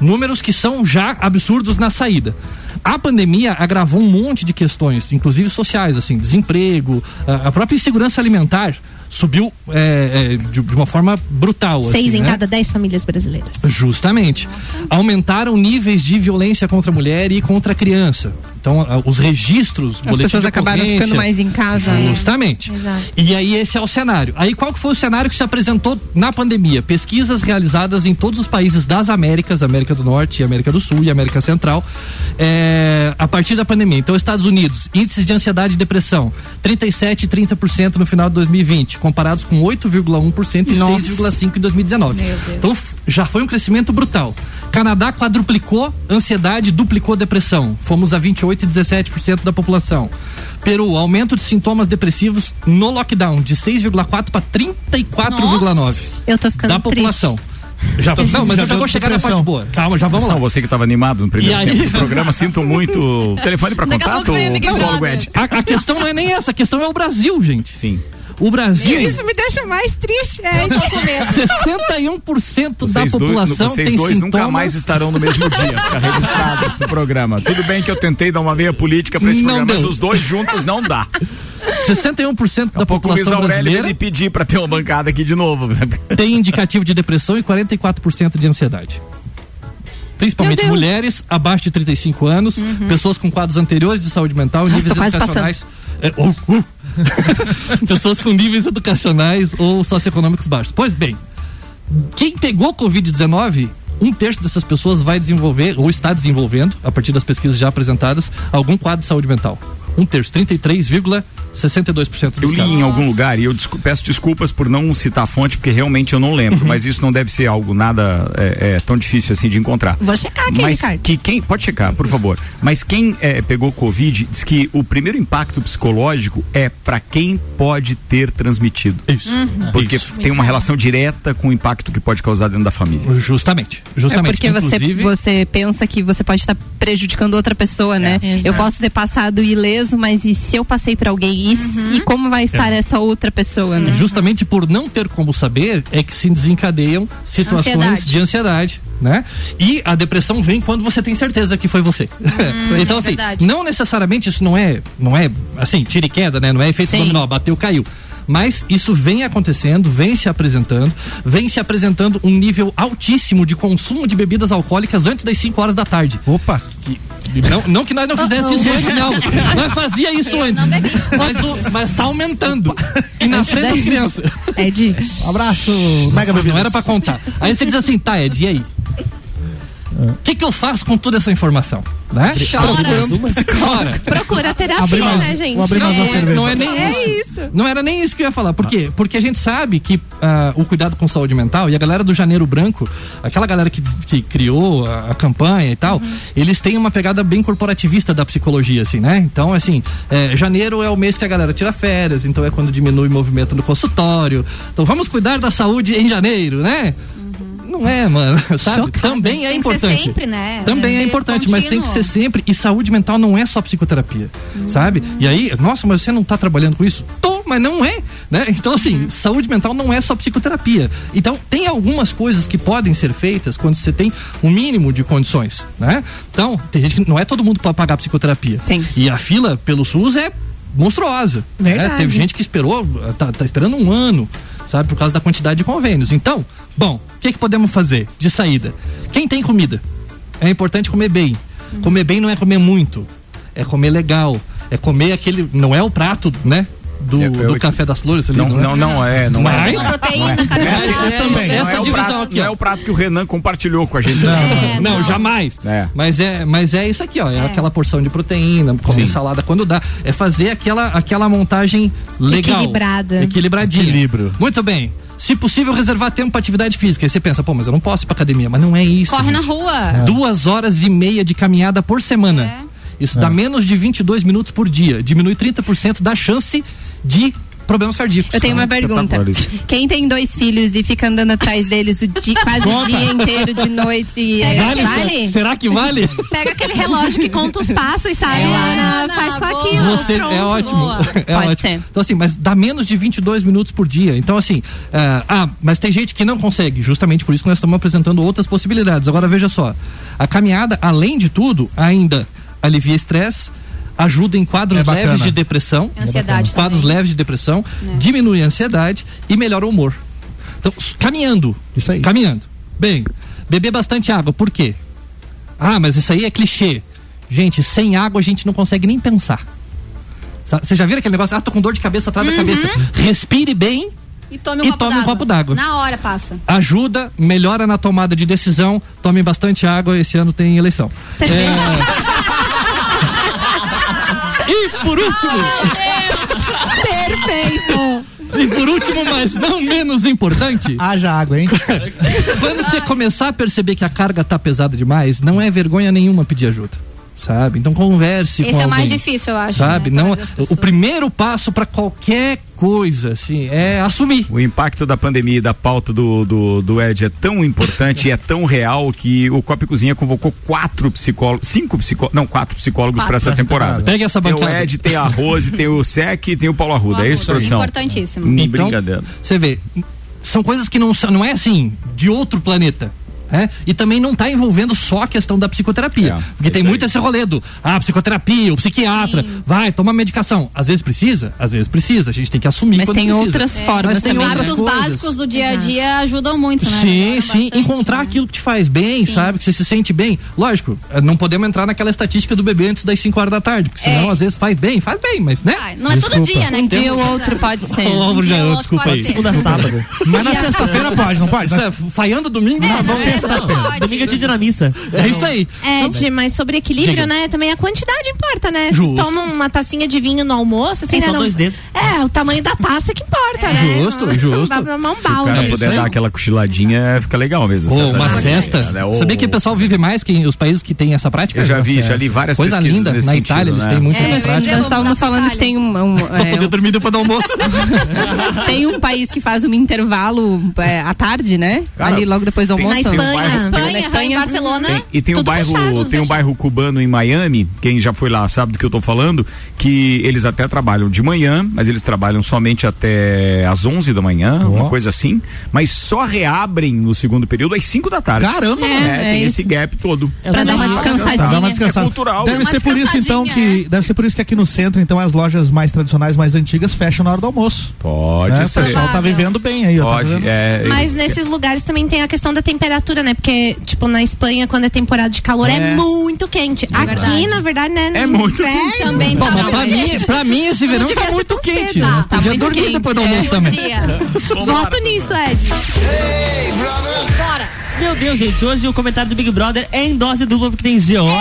Speaker 7: números que são já absurdos na saída. A pandemia agravou um monte de questões, inclusive sociais, assim, desemprego, a própria insegurança alimentar subiu é, é, de, de uma forma brutal.
Speaker 5: Seis
Speaker 7: assim,
Speaker 5: em
Speaker 7: né?
Speaker 5: cada dez famílias brasileiras.
Speaker 7: Justamente. Aumentaram níveis de violência contra a mulher e contra a criança. Então, os registros,
Speaker 8: As pessoas acabaram ficando mais em casa.
Speaker 7: Justamente.
Speaker 8: Exato.
Speaker 7: E aí esse é o cenário. Aí qual que foi o cenário que se apresentou na pandemia? Pesquisas realizadas em todos os países das Américas, América do Norte, América do Sul e América Central, é, a partir da pandemia. Então, Estados Unidos, índices de ansiedade e depressão, 37 e 30% no final de 2020, comparados com 8,1% e
Speaker 8: Nossa.
Speaker 7: 6,5% em 2019.
Speaker 8: Meu Deus.
Speaker 7: Então já foi um crescimento brutal. Canadá quadruplicou ansiedade, duplicou depressão. Fomos a 28 e 17% da população. Peru, aumento de sintomas depressivos no lockdown de 6,4 para 34,9
Speaker 5: Eu tô ficando
Speaker 7: da população. Já,
Speaker 2: Tô-
Speaker 7: não, mas
Speaker 2: já
Speaker 7: eu já vou chegar na parte boa. Calma, já vamos lá.
Speaker 2: Você que estava animado no primeiro
Speaker 7: E aí?
Speaker 2: tempo do programa. Sinto muito. Telefone para contato, psicólogo. Ed.
Speaker 7: A, a questão não é nem essa, a questão é o Brasil, gente.
Speaker 2: Sim.
Speaker 7: O Brasil.
Speaker 5: Isso me deixa mais triste, Ed.
Speaker 7: 61% da
Speaker 2: Vocês dois,
Speaker 7: população
Speaker 2: vocês
Speaker 7: tem
Speaker 2: dois
Speaker 7: sintomas.
Speaker 2: nunca mais estarão no mesmo dia, fica registrado no programa. Tudo bem que eu tentei dar uma veia política para esse
Speaker 7: Não
Speaker 2: programa, mas
Speaker 7: deu.
Speaker 2: os dois juntos não dá.
Speaker 7: 61% da população brasileira
Speaker 2: me pedir para ter uma bancada aqui de novo.
Speaker 7: tem indicativo de depressão e 44% de ansiedade. Principalmente mulheres abaixo de 35 anos, pessoas com quadros anteriores de saúde mental,
Speaker 8: Nossa,
Speaker 7: níveis educacionais. É, uh. pessoas com níveis educacionais ou socioeconômicos baixos. Pois bem, quem pegou Covid-19, um terço dessas pessoas vai desenvolver ou está desenvolvendo, a partir das pesquisas já apresentadas, algum quadro de saúde mental. Um terço, 33,62% dos
Speaker 2: Eu li
Speaker 7: casos.
Speaker 2: em algum lugar e eu peço desculpas por não citar a fonte, porque realmente eu não
Speaker 7: Uhum.
Speaker 2: lembro, mas isso não deve ser algo nada é, é, tão difícil assim de encontrar.
Speaker 5: Vou checar aqui,
Speaker 2: Mas
Speaker 5: Ricardo.
Speaker 2: que quem pode checar, por favor. Mas quem é, pegou Covid diz que o primeiro impacto psicológico é para quem pode ter transmitido.
Speaker 7: Isso.
Speaker 8: Uhum.
Speaker 2: Porque
Speaker 7: Isso.
Speaker 2: tem uma relação direta com o impacto que pode causar dentro da família.
Speaker 7: Justamente.
Speaker 8: É
Speaker 7: Justamente.
Speaker 8: porque você,
Speaker 7: Inclusive-
Speaker 8: você pensa que você pode estar prejudicando outra pessoa, né?
Speaker 7: exato.
Speaker 8: eu posso ter passado ileso, mas e se eu passei por alguém? E, e como vai estar
Speaker 7: É.
Speaker 8: essa outra pessoa, né?
Speaker 7: Justamente por não ter como saber é que se desencadeiam situações
Speaker 8: Ansiedade.
Speaker 7: de ansiedade, né? E a depressão vem quando você tem certeza que foi você. então assim,
Speaker 8: verdade.
Speaker 7: não necessariamente isso não é, não é assim, tira e queda, né? Não é efeito
Speaker 8: Sim.
Speaker 7: dominó, bateu, caiu. Mas isso vem acontecendo, vem se apresentando, vem se apresentando um nível altíssimo de consumo de bebidas alcoólicas antes das 5 horas da tarde.
Speaker 6: Opa!
Speaker 7: Não, não que nós não fizéssemos isso antes, não. Nós fazia isso
Speaker 9: Eu
Speaker 7: antes. Mas, o- mas tá aumentando. E na frente das crianças.
Speaker 5: Ed.
Speaker 6: Um abraço, Mega
Speaker 7: Não era pra contar. Aí você diz assim, tá, Ed, e aí? O que, que eu faço com toda essa informação? Né?
Speaker 9: Chora.
Speaker 7: Chora.
Speaker 5: Procura terapia,
Speaker 6: mais-
Speaker 5: né, gente?
Speaker 6: mais
Speaker 7: é- não é nem
Speaker 5: É
Speaker 7: isso.
Speaker 5: isso.
Speaker 7: Não era nem isso que eu ia falar. Por quê? Porque a gente sabe que ah, o cuidado com saúde mental e a galera do Janeiro Branco, aquela galera que, que criou a, a campanha e tal, eles têm uma pegada bem corporativista da psicologia, assim, né? Então, assim, é, janeiro é o mês que a galera tira férias, então é quando diminui o movimento no consultório. Então vamos cuidar da saúde em janeiro, né? Não é, mano, sabe? Também é
Speaker 9: Tem que ser
Speaker 7: importante.
Speaker 9: sempre, né?
Speaker 7: Também é
Speaker 9: Ser
Speaker 7: importante, mas tem que
Speaker 9: contínuo.
Speaker 7: ser sempre. E saúde mental não é só psicoterapia, sabe? E aí, nossa, mas você não tá trabalhando com isso? Tô, mas não é, né? Então, assim, saúde mental não é só psicoterapia. Então, tem algumas coisas que podem ser feitas quando você tem um mínimo de condições, né? Então, tem gente que não é todo mundo pode pagar psicoterapia.
Speaker 8: Sim.
Speaker 7: E a fila pelo SUS é monstruosa. né?
Speaker 5: Verdade.
Speaker 7: Teve gente que esperou, tá, tá esperando um ano, sabe, por causa da quantidade de convênios. Então, bom, o que, que podemos fazer de saída? Quem tem comida? É importante comer bem. Comer bem não é comer muito, é comer legal, é comer aquele. Não é o prato, né? Do,
Speaker 2: Eu- eu-
Speaker 7: do café das flores ali,
Speaker 2: Não,
Speaker 7: não, é?
Speaker 2: não, não é, não
Speaker 7: Mas,
Speaker 2: é.
Speaker 9: Proteína,
Speaker 7: mas
Speaker 9: carboidrato.
Speaker 7: é,
Speaker 6: também.
Speaker 7: essa
Speaker 2: não, é o
Speaker 7: divisão
Speaker 2: prato,
Speaker 7: aqui,
Speaker 2: não é
Speaker 7: ó.
Speaker 2: o prato que o Renan compartilhou com a gente.
Speaker 7: Não,
Speaker 9: É,
Speaker 7: não,
Speaker 9: não.
Speaker 7: jamais.
Speaker 2: É.
Speaker 7: Mas é, mas é isso aqui, ó. É, aquela porção de proteína, comer salada quando dá. É fazer aquela, aquela montagem legal.
Speaker 5: Equilibrada.
Speaker 7: Equilibradinha.
Speaker 6: Equilíbrio.
Speaker 7: Muito bem. Se possível, reservar tempo para atividade física. Aí você pensa, pô, mas eu não posso ir pra academia. Mas não é isso.
Speaker 8: Corre na
Speaker 7: gente.
Speaker 8: rua.
Speaker 7: Duas horas e meia de caminhada por semana.
Speaker 8: É.
Speaker 7: Isso dá menos de 22 minutos por dia. Diminui 30% da chance de problemas cardíacos.
Speaker 8: Eu tenho uma pergunta. Quem tem dois filhos e fica andando atrás deles o dia, quase o dia inteiro de noite, é,
Speaker 7: Vale?
Speaker 8: vale?
Speaker 7: Será que vale?
Speaker 5: Pega aquele relógio que conta os passos e sai, Ana, faz com aquilo.
Speaker 7: Você
Speaker 5: pronto.
Speaker 7: é ótimo. É
Speaker 8: Pode
Speaker 7: ótimo.
Speaker 8: ser.
Speaker 7: Então, assim, mas dá menos de 22 minutos por dia. Então, assim, ah, ah, mas tem gente que não consegue. Justamente por isso que nós estamos apresentando outras possibilidades. Agora, veja só. A caminhada, além de tudo, ainda alivia estresse. Ajuda em quadros
Speaker 6: É
Speaker 7: leves de depressão,
Speaker 9: Ansiedade
Speaker 7: quadros
Speaker 9: também.
Speaker 7: leves de depressão,
Speaker 9: É.
Speaker 7: diminui a ansiedade e melhora o humor. Então, caminhando,
Speaker 6: Isso aí.
Speaker 7: caminhando. Bem, beber bastante água. Por quê? Ah, mas isso aí é clichê. Gente, sem água a gente não consegue nem pensar. Sa- Você já viram aquele negócio? Ah, tô com dor de cabeça atrás da cabeça. Respire bem,
Speaker 9: E tome um
Speaker 7: E
Speaker 9: copo
Speaker 7: tome um
Speaker 9: d'água.
Speaker 7: copo d'água.
Speaker 9: Na hora passa.
Speaker 7: ajuda, melhora na tomada de decisão. Tome bastante água. Esse ano tem eleição. É... e por último,
Speaker 5: Perfeito.
Speaker 7: e por último, mas não menos importante,
Speaker 6: Haja água, hein?
Speaker 7: quando você começar a perceber que a carga tá pesada demais, não é vergonha nenhuma pedir ajuda. Sabe? Então converse
Speaker 9: Esse
Speaker 7: com
Speaker 9: é o mais
Speaker 7: alguém.
Speaker 9: difícil, eu acho.
Speaker 7: Sabe?
Speaker 9: né,
Speaker 7: Não,
Speaker 9: as
Speaker 7: o primeiro passo para qualquer coisa, assim, é assumir.
Speaker 2: O impacto da pandemia e da pauta do, do, do Ed é tão importante e é tão real que o Copa e Cozinha convocou quatro psicólogos, cinco psicólogos, não, quatro psicólogos para essa temporada.
Speaker 7: Pega essa
Speaker 2: Tem o
Speaker 7: bancada.
Speaker 2: Ed, tem a Rose, tem o Sec e tem o Paulo Arruda. É isso, produção?
Speaker 9: Importantíssimo.
Speaker 7: Então,
Speaker 2: Brincadeira.
Speaker 7: Você vê, são coisas que não, são- não é assim, de outro planeta. Né? E também não está envolvendo só a questão da psicoterapia. porque tem muito esse rolê do ah, psicoterapia, o psiquiatra, vai, toma medicação. Às vezes precisa, às vezes precisa. A gente tem que assumir
Speaker 8: Mas
Speaker 7: quando
Speaker 8: tem
Speaker 7: precisa.
Speaker 8: outras formas
Speaker 7: Mas tem
Speaker 9: Os
Speaker 7: outras
Speaker 9: hábitos
Speaker 7: coisas.
Speaker 9: básicos do dia a dia ajudam muito, né?
Speaker 7: Sim, sim,
Speaker 9: bastante,
Speaker 7: encontrar
Speaker 9: né?
Speaker 7: aquilo que te faz bem, sabe? Que você se sente bem. Lógico, eh, não podemos entrar naquela estatística do bebê antes das 5 horas da tarde, porque senão
Speaker 9: É.
Speaker 7: às vezes faz bem, faz bem, mas né?
Speaker 9: Ah, não é todo dia, né?
Speaker 8: Um dia ou outro pode ser.
Speaker 9: Um dia ou outro
Speaker 7: desculpa
Speaker 9: pode
Speaker 7: aí.
Speaker 9: ser.
Speaker 4: Segunda sábado.
Speaker 6: Mas na sexta-feira pode, não pode?
Speaker 7: Isso é falhando domingo?
Speaker 9: É,
Speaker 7: não,
Speaker 9: na
Speaker 7: vamos-
Speaker 9: sexta-feira.
Speaker 4: Domingo é dia de ir na missa.
Speaker 7: É isso aí.
Speaker 5: Ed, mas sobre equilíbrio,
Speaker 7: Diga.
Speaker 5: né? Também a quantidade importa, né? Se
Speaker 7: Justo.
Speaker 5: toma uma tacinha de vinho no almoço, assim,
Speaker 4: Tem
Speaker 5: né?
Speaker 4: só
Speaker 5: não-
Speaker 4: dois dedos.
Speaker 5: É, o tamanho da taça que importa, né?
Speaker 7: Justo, justo.
Speaker 5: Um
Speaker 2: Se o cara
Speaker 7: É isso
Speaker 2: puder
Speaker 7: aí.
Speaker 2: dar aquela cochiladinha, fica legal mesmo. Certo?
Speaker 7: uma cesta.
Speaker 2: né?
Speaker 7: Sabia que o pessoal vive mais que os países que têm essa prática?
Speaker 2: Eu já vi, já li várias
Speaker 7: Coisa linda. Na Itália eles
Speaker 2: né?
Speaker 7: têm muito
Speaker 9: É,
Speaker 7: essa prática.
Speaker 8: Nós estávamos falando que tem um,
Speaker 7: Pra
Speaker 8: é,
Speaker 7: poder dormir depois do almoço.
Speaker 8: tem um país que faz um intervalo é, à tarde, né?
Speaker 2: Cara,
Speaker 8: Ali logo depois do almoço.
Speaker 5: Espanha.
Speaker 2: bairro-
Speaker 8: Na
Speaker 9: Espanha,
Speaker 8: Espanha.
Speaker 9: em Barcelona.
Speaker 2: Tem- e tem um bairro,
Speaker 9: fechado,
Speaker 2: tem um bairro cubano em Miami, quem já foi lá sabe do que eu tô falando, que eles até trabalham de manhã, mas eles trabalham somente até às 11 da manhã, uma coisa assim, mas só reabrem no segundo período às 5 da tarde.
Speaker 6: Caramba,
Speaker 2: É,
Speaker 6: mano.
Speaker 8: é
Speaker 2: tem
Speaker 8: isso.
Speaker 2: esse gap todo.
Speaker 4: É
Speaker 8: Pra dar uma descansadinha.
Speaker 6: Dá uma descansada.
Speaker 2: É cultural.
Speaker 6: Deve
Speaker 9: Uma
Speaker 6: ser por isso então
Speaker 9: descansadinha,
Speaker 6: que deve ser por isso que aqui no centro então as lojas mais tradicionais, mais antigas fecham na hora do almoço.
Speaker 2: Pode
Speaker 6: né? O
Speaker 2: ser.
Speaker 6: pessoal tá vivendo bem aí, ó. tá
Speaker 2: Pode, é,
Speaker 5: Mas nesses lugares também tem a questão da temperatura, né? Porque, tipo, na Espanha, quando é temporada de calor, é,
Speaker 2: É.
Speaker 5: muito quente. Aqui,
Speaker 9: verdade.
Speaker 5: na verdade, né?
Speaker 2: É muito
Speaker 5: inverno,
Speaker 9: Também
Speaker 7: Bom,
Speaker 9: tá
Speaker 7: pra mim,
Speaker 9: quente.
Speaker 7: pra mim esse verão tá muito quente.
Speaker 5: cedo.
Speaker 7: né?
Speaker 8: Tá
Speaker 7: Podia
Speaker 8: muito
Speaker 7: dormir
Speaker 8: quente,
Speaker 7: depois do
Speaker 8: é.
Speaker 7: almoço também.
Speaker 5: Voto nisso, Ed.
Speaker 9: Bora.
Speaker 4: Meu Deus, gente, hoje o comentário do Big Brother é em dose dupla porque tem George.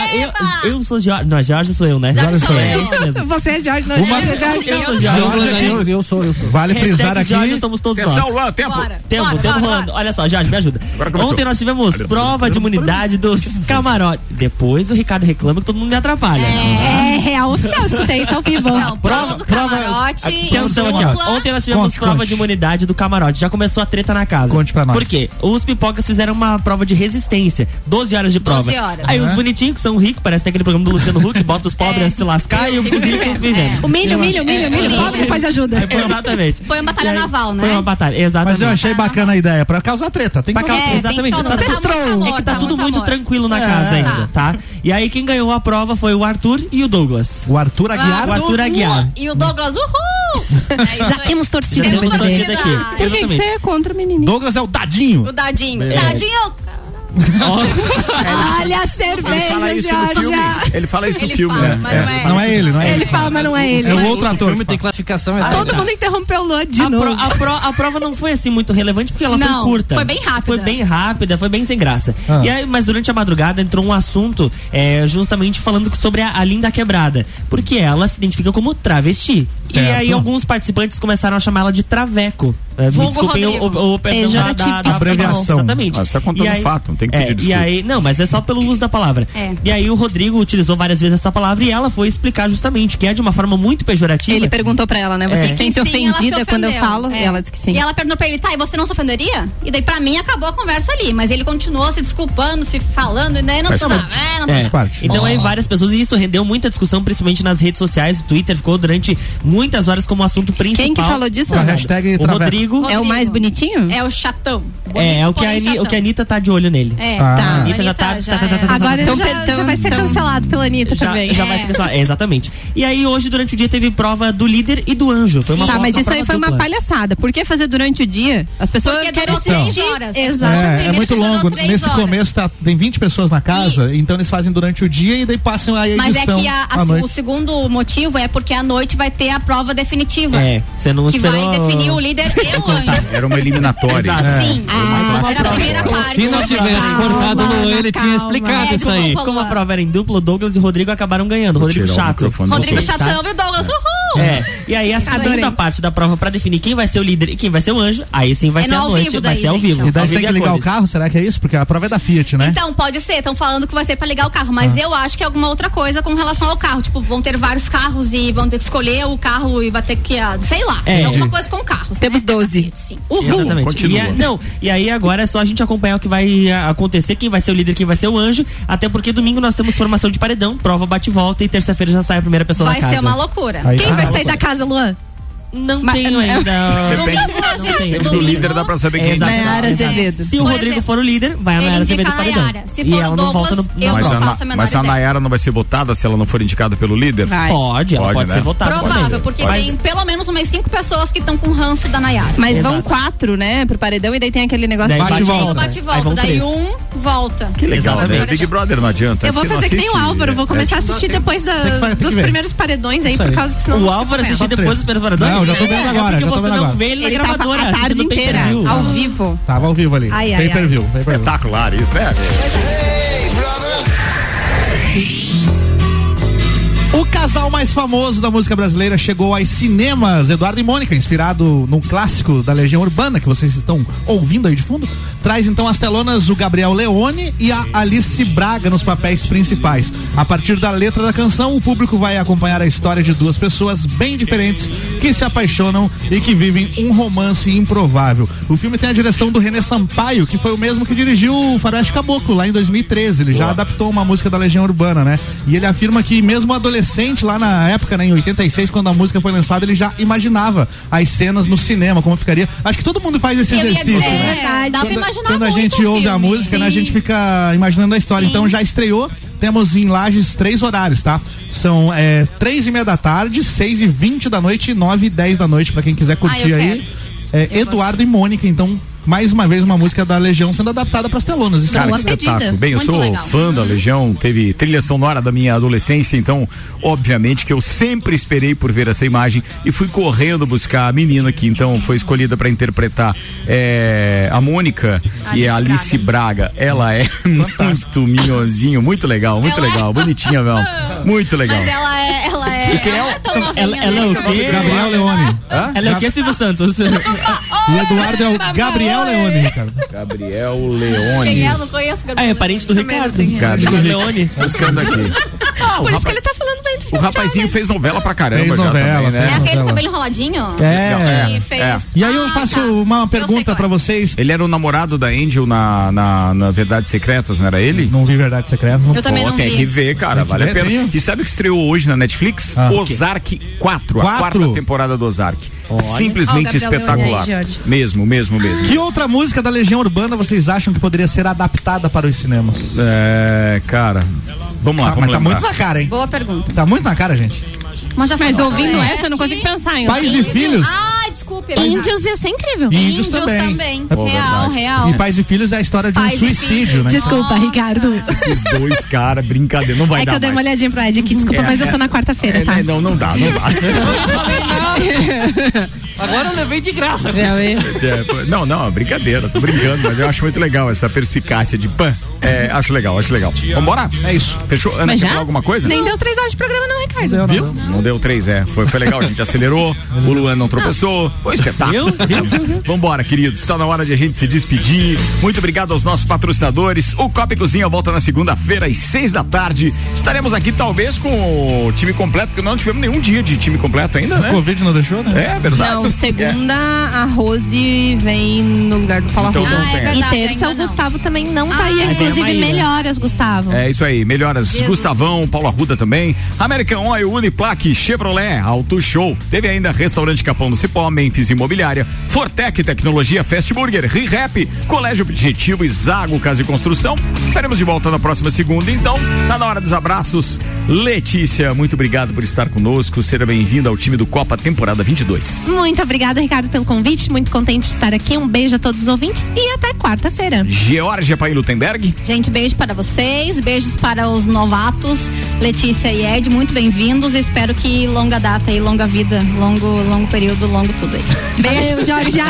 Speaker 4: Eu, eu sou George. Não, George sou eu, né?
Speaker 9: Jorge sou
Speaker 4: É
Speaker 9: eu.
Speaker 4: isso mesmo.
Speaker 5: Você é Jorge, não
Speaker 6: Uma-
Speaker 5: é Jorge.
Speaker 4: Eu sou
Speaker 7: Eu,
Speaker 4: George.
Speaker 7: eu, eu sou, eu sou.
Speaker 6: Vale
Speaker 4: Hashtag
Speaker 6: frisar aqui.
Speaker 4: Jorge somos todos
Speaker 2: Atenção,
Speaker 4: nós.
Speaker 2: Luan, tempo.
Speaker 9: Bora.
Speaker 4: Tempo,
Speaker 9: Bora,
Speaker 4: tempo
Speaker 9: bora,
Speaker 4: rolando. Olha só, Jorge, me ajuda. Ontem nós tivemos prova de imunidade dos camarotes. Depois o Ricardo reclama que todo mundo me atrapalha.
Speaker 5: É real oficial, escutei isso ao vivo.
Speaker 9: Não, prova do
Speaker 6: prova-
Speaker 9: camarote.
Speaker 4: Atenção aqui, ó. Ontem nós tivemos
Speaker 6: Conte,
Speaker 4: prova
Speaker 6: conte.
Speaker 4: de imunidade do camarote. Já começou a treta na casa.
Speaker 6: Conte pra nós.
Speaker 4: Por quê? Os pipocas fizeram uma prova de resistência. 12 horas de prova.
Speaker 9: 12 horas.
Speaker 4: Aí os
Speaker 6: Uhum.
Speaker 4: bonitinhos, que são ricos, parece que aquele programa do Luciano Huck, bota os pobres
Speaker 9: É.
Speaker 4: a se lascar e os ricos vivendo.
Speaker 5: O milho, milho, milho, milho,
Speaker 9: É.
Speaker 5: pobre depois ajuda.
Speaker 4: Exatamente.
Speaker 9: Foi uma batalha naval, né?
Speaker 4: Foi uma batalha, exatamente.
Speaker 6: Mas eu achei bacana a ideia, pra causar treta. Tem que causar
Speaker 4: cá,
Speaker 9: É, tem
Speaker 4: exatamente.
Speaker 9: que
Speaker 4: Tá
Speaker 9: causar-
Speaker 4: tudo-
Speaker 9: tá muito amor,
Speaker 4: é que tá,
Speaker 9: tá
Speaker 4: tudo
Speaker 9: muito amor.
Speaker 4: tranquilo na
Speaker 6: É.
Speaker 4: casa ainda, tá? E aí quem ganhou a prova foi o Arthur e o Douglas.
Speaker 6: O Arthur Aguiar.
Speaker 4: O Arthur Aguiar.
Speaker 9: E o Douglas, uhul! É isso
Speaker 5: Já temos torcida
Speaker 4: Já temos torcida aqui.
Speaker 8: Por que, que
Speaker 4: Exatamente.
Speaker 8: você é contra o menininho?
Speaker 6: Douglas é o Dadinho.
Speaker 9: O Dadinho.
Speaker 4: É.
Speaker 9: Dadinho!
Speaker 5: Olha a cerveja.
Speaker 2: filme. Ele fala isso no
Speaker 5: Ele
Speaker 2: filme,
Speaker 5: fala,
Speaker 2: né?
Speaker 5: mas não é.
Speaker 6: Não é ele, não é ele.
Speaker 5: Ele fala, mas não é ele.
Speaker 6: É o outro ator.
Speaker 7: O filme tem classificação
Speaker 5: Todo
Speaker 7: errada.
Speaker 5: mundo interrompeu o Luan de
Speaker 4: A,
Speaker 5: novo.
Speaker 4: pro- a pro- a prova não foi assim muito relevante porque ela
Speaker 9: Não,
Speaker 4: foi curta.
Speaker 9: foi bem rápida.
Speaker 4: Foi bem rápida, foi bem sem graça.
Speaker 6: Ah.
Speaker 4: E aí, mas durante a madrugada entrou um assunto é, justamente falando sobre a, a Linda Quebrada. Porque ela se identifica como travesti. E
Speaker 6: Certo.
Speaker 4: aí alguns participantes começaram a chamar ela de traveco. É, me desculpem o,
Speaker 9: Rodrigo.
Speaker 4: o, o perdão da, da, da
Speaker 6: Pejorativo. Abreviação.
Speaker 4: Exatamente.
Speaker 2: Ah, você tá contando
Speaker 4: E aí-
Speaker 2: fato, não tem que
Speaker 4: é,
Speaker 2: pedir
Speaker 4: E
Speaker 2: desculpa.
Speaker 4: aí, não, mas é só pelo uso da palavra.
Speaker 9: É.
Speaker 4: E aí o Rodrigo utilizou várias vezes essa palavra e ela foi explicar justamente que é de uma forma muito pejorativa.
Speaker 8: Ele perguntou pra ela, né? Você
Speaker 4: É.
Speaker 8: se sente
Speaker 9: Sim, ela se
Speaker 8: ofendida quando eu falo?
Speaker 9: É.
Speaker 8: E ela disse que sim.
Speaker 9: E ela perguntou pra ele, tá, e você não se ofenderia? E daí pra mim acabou a conversa ali, mas ele continuou se desculpando, se falando, e daí não precisava. É, não
Speaker 4: É. Então aí várias pessoas, e isso rendeu muita discussão, principalmente nas redes sociais, o Twitter ficou durante muitas horas como assunto principal.
Speaker 8: Quem que falou disso?
Speaker 6: A hashtag
Speaker 4: O
Speaker 6: Traveco.
Speaker 4: Rodrigo.
Speaker 8: É o mais bonitinho?
Speaker 9: É o chatão.
Speaker 4: É, é o que, a Ani- o que a Anitta tá de olho nele.
Speaker 9: É,
Speaker 6: Ah.
Speaker 9: tá.
Speaker 4: A Anitta já tá.
Speaker 9: Anitta
Speaker 4: tá, tá, tá, tá, tá,
Speaker 5: Agora
Speaker 4: tá,
Speaker 5: ele
Speaker 8: Então,
Speaker 5: já,
Speaker 8: então,
Speaker 5: já vai ser
Speaker 8: então-
Speaker 5: cancelado pela Anitta
Speaker 4: já,
Speaker 5: também.
Speaker 4: já vai ser cancelado. É, exatamente. E aí hoje, durante o dia, teve prova do líder e do anjo. Foi uma
Speaker 8: Tá, mas isso aí foi uma palhaçada. Por que fazer durante o dia? As pessoas
Speaker 9: Porque
Speaker 8: querem assistir.
Speaker 9: horas.
Speaker 5: Exatamente.
Speaker 6: É, é muito longo. Nesse
Speaker 9: horas.
Speaker 6: começo tá, tem 20 pessoas na casa, então eles fazem durante o dia e daí passam a edição
Speaker 9: Mas é que a- a-
Speaker 6: à noite.
Speaker 9: o segundo motivo é porque à noite vai ter a prova definitiva.
Speaker 4: É, você não
Speaker 9: Que vai definir o líder e o anjo.
Speaker 2: Era uma eliminatória.
Speaker 4: Exato.
Speaker 6: É.
Speaker 9: Sim, era a primeira parte.
Speaker 7: Se não tivesse
Speaker 5: Calma,
Speaker 7: cortado o Luan, ele tinha
Speaker 5: calma.
Speaker 7: explicado
Speaker 9: É,
Speaker 7: isso aí.
Speaker 4: Como a prova era em duplo, o Douglas e Rodrigo acabaram ganhando.
Speaker 2: Vou
Speaker 4: Rodrigo chato.
Speaker 9: Rodrigo
Speaker 2: Tá?
Speaker 9: Chatão e o Douglas, uhul!
Speaker 4: É, e aí a
Speaker 5: Adorei.
Speaker 4: segunda parte da prova pra definir quem vai ser o líder e quem vai ser o anjo, aí sim vai
Speaker 9: É
Speaker 4: ser
Speaker 9: no
Speaker 4: à noite,
Speaker 9: vivo
Speaker 4: vai
Speaker 9: daí,
Speaker 4: ser ao
Speaker 9: gente,
Speaker 4: vivo.
Speaker 6: E daí você tem que ligar o carro? Será que é isso? Porque a prova é da Fiat, né?
Speaker 9: Então, pode ser, estão falando que vai ser pra ligar o carro, mas eu acho que é alguma outra coisa com relação ao carro. Tipo, vão ter vários carros e vão ter que escolher o carro e vai ter que, ah, sei lá,
Speaker 4: É.
Speaker 9: alguma coisa com carros.
Speaker 8: Temos
Speaker 9: né?
Speaker 8: 12.
Speaker 9: Sim.
Speaker 4: Exatamente.
Speaker 2: Continua.
Speaker 4: E, a- não, e aí agora é só a gente acompanhar o que vai ah, acontecer, quem vai ser o líder, quem vai ser o anjo. Até porque domingo nós temos formação de paredão, prova bate-volta e terça-feira já sai a primeira pessoa
Speaker 9: Vai
Speaker 4: da casa.
Speaker 9: ser uma loucura.
Speaker 6: Aí-
Speaker 5: Quem
Speaker 6: Ah,
Speaker 5: vai sair da casa, Luan?
Speaker 4: Não
Speaker 8: Mas-
Speaker 4: tenho ainda.
Speaker 9: Domingo,
Speaker 4: não
Speaker 9: gente,
Speaker 4: tenho.
Speaker 2: Do líder dá pra saber quem
Speaker 4: Exato.
Speaker 8: Nayara. Azevedo.
Speaker 4: Se o Rodrigo for o líder, vai a Nayara Azevedo
Speaker 9: a
Speaker 4: paredão.
Speaker 9: Nayara. Se
Speaker 4: e
Speaker 9: for
Speaker 4: ela
Speaker 9: o
Speaker 4: não volta no.
Speaker 9: Eu
Speaker 2: Mas
Speaker 9: não
Speaker 2: a,
Speaker 4: prova.
Speaker 2: Na-
Speaker 9: faço a menor
Speaker 2: mas a. Nayara não vai ser votada se ela não for indicada pelo líder?
Speaker 4: Pode, ela
Speaker 2: Pode, né?
Speaker 4: ser votada.
Speaker 9: Provável, porque tem pelo menos umas cinco pessoas que estão com ranço da Nayara.
Speaker 8: Mas vão quatro, né, pro paredão e daí tem aquele negócio de
Speaker 6: bate e volta.
Speaker 9: bate e daí um volta.
Speaker 2: Que legal, né? Big Brother não adianta.
Speaker 5: Eu vou fazer que nem o Álvaro, vou
Speaker 2: é,
Speaker 5: começar a
Speaker 2: é,
Speaker 5: assistir depois dos primeiros paredões aí, por causa que senão
Speaker 4: O Álvaro
Speaker 6: Só
Speaker 4: depois dos
Speaker 6: três.
Speaker 4: preparadores?
Speaker 6: Não, já tô vendo
Speaker 4: É,
Speaker 6: agora,
Speaker 4: porque
Speaker 6: já tô
Speaker 4: você
Speaker 6: vendo
Speaker 4: não
Speaker 6: agora.
Speaker 4: vê ele na
Speaker 8: Ele tava
Speaker 4: gravadora,
Speaker 8: a tarde inteira, ao vivo.
Speaker 6: Tava ao vivo ali.
Speaker 5: Ai.
Speaker 6: Pay per view.
Speaker 2: Espetacular isso, né?
Speaker 6: O casal mais famoso da música brasileira chegou aos cinemas, Eduardo e Mônica, inspirado num clássico da Legião Urbana que vocês estão ouvindo aí de fundo. Traz então as telonas o Gabriel Leone e a Alice Braga nos papéis principais. A partir da letra da canção, o público vai acompanhar a história de duas pessoas bem diferentes que se apaixonam e que vivem um romance improvável. O filme tem a direção do René Sampaio, que foi o mesmo que dirigiu o Faroeste Caboclo lá em 2013. Ele já adaptou uma música da Legião Urbana, né? E ele afirma que mesmo adolescente lá na época, né, em 86, quando a música foi lançada, ele já imaginava as cenas no cinema, como ficaria. Acho que todo mundo faz esse
Speaker 9: ia
Speaker 6: exercício,
Speaker 9: dizer,
Speaker 6: né?
Speaker 9: é, dá pra
Speaker 6: Quando,
Speaker 9: imaginar
Speaker 6: quando a gente ouve a
Speaker 9: filme.
Speaker 6: música, né, a
Speaker 9: Sim.
Speaker 6: gente fica imaginando a história. Então já estreou. Temos em Lages três horários, tá? São é, três e meia da tarde, seis e vinte da noite e nove e dez da noite, pra quem quiser curtir
Speaker 9: eu
Speaker 6: aí. É, Eduardo e Mônica, então, mais uma vez uma música da Legião sendo adaptada pras telonas. Isso
Speaker 2: Cara,
Speaker 6: é
Speaker 2: que
Speaker 6: uma
Speaker 2: espetáculo. Bem, eu
Speaker 9: Muito
Speaker 2: sou
Speaker 9: legal.
Speaker 2: fã da Legião, teve trilha sonora da minha adolescência, então, obviamente que eu sempre esperei por ver essa imagem e fui correndo buscar a menina que então foi escolhida para interpretar é, a Mônica e a Alice Braga. Ela é muito minhonzinho, muito legal, muito
Speaker 9: Ela é-
Speaker 2: legal, bonitinha mesmo. Muito legal.
Speaker 9: Mas ela é. Ela é.
Speaker 2: que é
Speaker 9: ela é
Speaker 4: Ela, ela é
Speaker 9: né?
Speaker 4: o quê?
Speaker 6: Gabriel Leone.
Speaker 4: Ela é o quê, Silvio Santos?
Speaker 6: O Eduardo é o Gabriel Leone, Ricardo.
Speaker 2: Gabriel
Speaker 9: Quem
Speaker 2: Leone.
Speaker 9: é? Eu não conheço.
Speaker 4: Ah, é parente do Ricardo.
Speaker 2: Cadê?
Speaker 4: Do Leone.
Speaker 2: Buscando aqui. Ah, o,
Speaker 5: Por isso que ele tá falando bem do
Speaker 2: o rapazinho fez novela pra caramba
Speaker 6: Fez
Speaker 2: já
Speaker 6: novela,
Speaker 2: também,
Speaker 9: É
Speaker 2: né?
Speaker 9: aquele
Speaker 6: novela.
Speaker 9: cabelo enroladinho?
Speaker 6: É.
Speaker 9: Fez.
Speaker 2: é.
Speaker 6: E aí eu
Speaker 9: Ah,
Speaker 6: faço
Speaker 9: tá.
Speaker 6: uma pergunta
Speaker 9: é.
Speaker 6: pra vocês.
Speaker 2: Ele era o namorado da Angel na, na, na Verdades Secretas, não era ele?
Speaker 6: Não vi Verdade Secreta. Não...
Speaker 9: Eu também
Speaker 2: Pô,
Speaker 9: não
Speaker 2: tem
Speaker 9: vi.
Speaker 2: que ver, cara,
Speaker 6: Tem que
Speaker 2: vale a pena.
Speaker 6: tem.
Speaker 2: E sabe o que estreou hoje na Netflix?
Speaker 6: Ah.
Speaker 2: Ozark 4, a quarta temporada do Ozark. Simplesmente
Speaker 5: Gabriel
Speaker 2: espetacular.
Speaker 5: Leone
Speaker 2: mesmo, mesmo, mesmo.
Speaker 6: Que outra música da Legião Urbana vocês acham que poderia ser adaptada para os cinemas?
Speaker 2: É, cara. Vamos lá,
Speaker 6: Ah,
Speaker 2: vamos
Speaker 6: mas tá muito na cara, hein?
Speaker 9: Boa pergunta.
Speaker 6: Tá muito na cara, gente.
Speaker 9: Mas já
Speaker 8: Mas
Speaker 9: falou.
Speaker 8: ouvindo
Speaker 9: É,
Speaker 8: essa, eu não consigo pensar em
Speaker 6: Pais e filhos?
Speaker 9: Ai, desculpe.
Speaker 5: Índios ia ser incrível.
Speaker 6: Índios também.
Speaker 9: Real,
Speaker 2: verdade.
Speaker 9: real.
Speaker 6: E pais e filhos é a história de um
Speaker 9: Pais e
Speaker 6: suicídio, né?
Speaker 5: Desculpa, Ricardo.
Speaker 2: Esses dois caras, brincadeira, não vai
Speaker 5: É
Speaker 2: dar
Speaker 5: que eu dei uma
Speaker 2: mais.
Speaker 5: olhadinha pro Ed aqui, desculpa,
Speaker 2: É,
Speaker 5: mas eu
Speaker 2: é.
Speaker 5: sou na quarta-feira,
Speaker 2: É,
Speaker 5: tá?
Speaker 2: né, Não, não dá, não dá.
Speaker 4: Agora eu levei de graça.
Speaker 2: É, pô, não, não, brincadeira, tô brincando, mas eu acho muito legal essa perspicácia de pan. É, acho legal, acho legal. Vambora? É isso. Fechou? Ana,
Speaker 5: Mas
Speaker 2: quer
Speaker 5: já?
Speaker 2: falar alguma coisa?
Speaker 5: Nem deu três horas de programa, não, Ricardo.
Speaker 2: Viu? Não deu três, é. Foi, foi legal, a gente acelerou, o Luan não tropeçou, foi um espetáculo. Vambora, queridos, está na hora de a gente se despedir. Muito obrigado aos nossos patrocinadores. O Copa e Cozinha volta na segunda-feira, às seis da tarde. Estaremos aqui, talvez, com o time completo, porque não tivemos nenhum dia de time completo ainda, né?
Speaker 6: O Covid não deixou, né?
Speaker 2: É verdade.
Speaker 8: Não, segunda a Rose vem no lugar do Paulo
Speaker 2: Então
Speaker 8: Arruda.
Speaker 2: não tem.
Speaker 5: E terça o
Speaker 9: ainda não.
Speaker 5: Gustavo também não tá aí.
Speaker 8: Ah,
Speaker 5: Inclusive,
Speaker 4: vem a Maíra.
Speaker 5: melhoras, Gustavo.
Speaker 2: É isso aí, melhoras
Speaker 8: Jesus.
Speaker 2: Gustavão, Paulo Arruda também, American Oil, Uniplaque, Chevrolet, Auto Show, teve ainda Restaurante Capão do Cipó, Memphis Imobiliária, Fortec Tecnologia, Fast Burger, ReHap, Colégio Objetivo e Zago Casa e Construção. Estaremos de volta na próxima segunda, então tá na hora dos abraços. Letícia, muito obrigado por estar conosco, seja bem-vinda ao time do Copa temporada 22.
Speaker 5: Muito obrigada, Ricardo, pelo convite. Muito contente de estar aqui. Um beijo a todos os ouvintes e até quarta-feira.
Speaker 2: Georgia Paim Lutemberg,
Speaker 9: Gente, beijo para vocês, beijos para os novatos, Letícia e Ed, muito bem-vindos. Espero que longa data e longa vida, longo, longo período, longo tudo aí.
Speaker 5: Valeu, Georgia!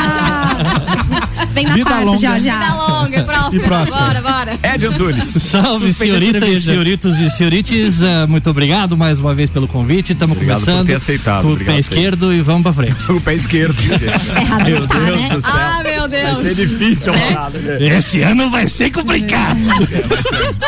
Speaker 5: Vem na
Speaker 6: Vida
Speaker 5: quarta,
Speaker 6: longa.
Speaker 5: Georgia.
Speaker 9: Vida longa, e próxima.
Speaker 6: E próxima.
Speaker 9: Bora, bora.
Speaker 2: Ed Antunes.
Speaker 7: Salve, senhoritas, senhoritos e senhorites. eh, muito obrigado mais uma vez pelo convite. Estamos
Speaker 2: Obrigado por
Speaker 7: começando.
Speaker 2: ter aceitado,
Speaker 7: Com o pé esquerdo e vamos pra frente.
Speaker 2: O pé esquerdo.
Speaker 5: Errado
Speaker 2: Meu
Speaker 5: tá,
Speaker 2: Deus
Speaker 5: né?
Speaker 2: do céu.
Speaker 9: Ah, meu
Speaker 2: Vai
Speaker 9: Deus.
Speaker 2: ser difícil a parada, né?
Speaker 7: Esse ano vai ser complicado.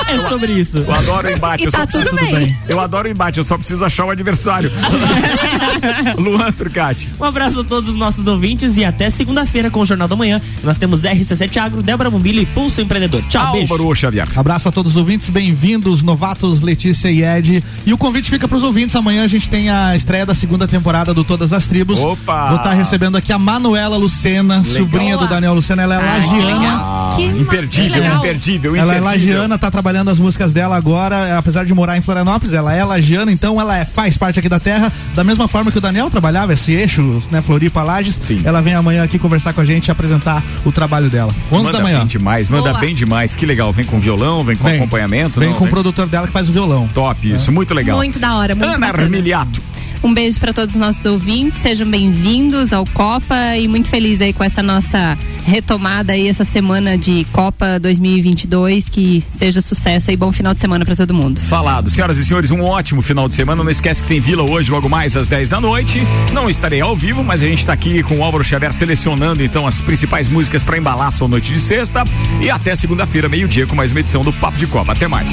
Speaker 4: É sobre isso.
Speaker 2: Eu adoro o embate.
Speaker 5: E
Speaker 2: eu só
Speaker 5: tá
Speaker 2: preciso-
Speaker 5: tudo bem.
Speaker 2: Eu adoro o embate, eu só preciso achar o adversário. Luan Turcati.
Speaker 4: Um abraço a todos os nossos ouvintes e até segunda-feira com o Jornal da Manhã. Nós temos RC7 Agro, Débora Mobili e Pulso Empreendedor. Tchau, beijo.
Speaker 2: Álvaro Xavier.
Speaker 6: Abraço a todos os ouvintes, bem-vindos, novatos Letícia e Ed. E o convite fica para os ouvintes. Amanhã a gente tem a estreia da segunda temporada do Todas as Tribos.
Speaker 2: Opa!
Speaker 6: Vou estar recebendo aqui a Manuela Lucena, sobrinha do Daniel Lucena. Ela é lagiana.
Speaker 2: Ah,
Speaker 5: Que
Speaker 2: imperdível,
Speaker 5: legal.
Speaker 2: imperdível,
Speaker 6: Ela é
Speaker 2: imperdível.
Speaker 6: lagiana, tá trabalhando as músicas dela agora, é, apesar de morar em Florianópolis, ela é lagiana, então ela é- faz parte aqui da terra, da mesma forma que o Daniel trabalhava, esse eixo, né, Floripa Lages.
Speaker 2: Sim.
Speaker 6: Ela vem amanhã aqui conversar com a gente e apresentar o trabalho dela. 11
Speaker 2: Manda
Speaker 6: da manhã.
Speaker 2: bem demais, manda
Speaker 9: Boa.
Speaker 2: bem demais. Que legal. Vem com violão, vem com
Speaker 6: Vem.
Speaker 2: acompanhamento.
Speaker 6: Vem
Speaker 2: não,
Speaker 6: com o produtor dela que faz o violão.
Speaker 2: Top, isso, muito legal.
Speaker 5: Muito da hora, muito
Speaker 2: Ana
Speaker 5: bacana.
Speaker 2: Armiliato.
Speaker 8: Um beijo para todos os nossos ouvintes, sejam bem-vindos ao Copa e muito feliz aí com essa nossa retomada aí essa semana de Copa 2022, que seja sucesso e bom final de semana para todo mundo.
Speaker 2: Falado. Senhoras e senhores, um ótimo final de semana. Não esquece que tem Vila hoje, logo mais às 10 da noite. Não estarei ao vivo, mas a gente está aqui com o Álvaro Xavier selecionando então as principais músicas para embalar sua noite de sexta. E até segunda-feira, meio-dia, com mais uma edição do Papo de Copa. Até mais.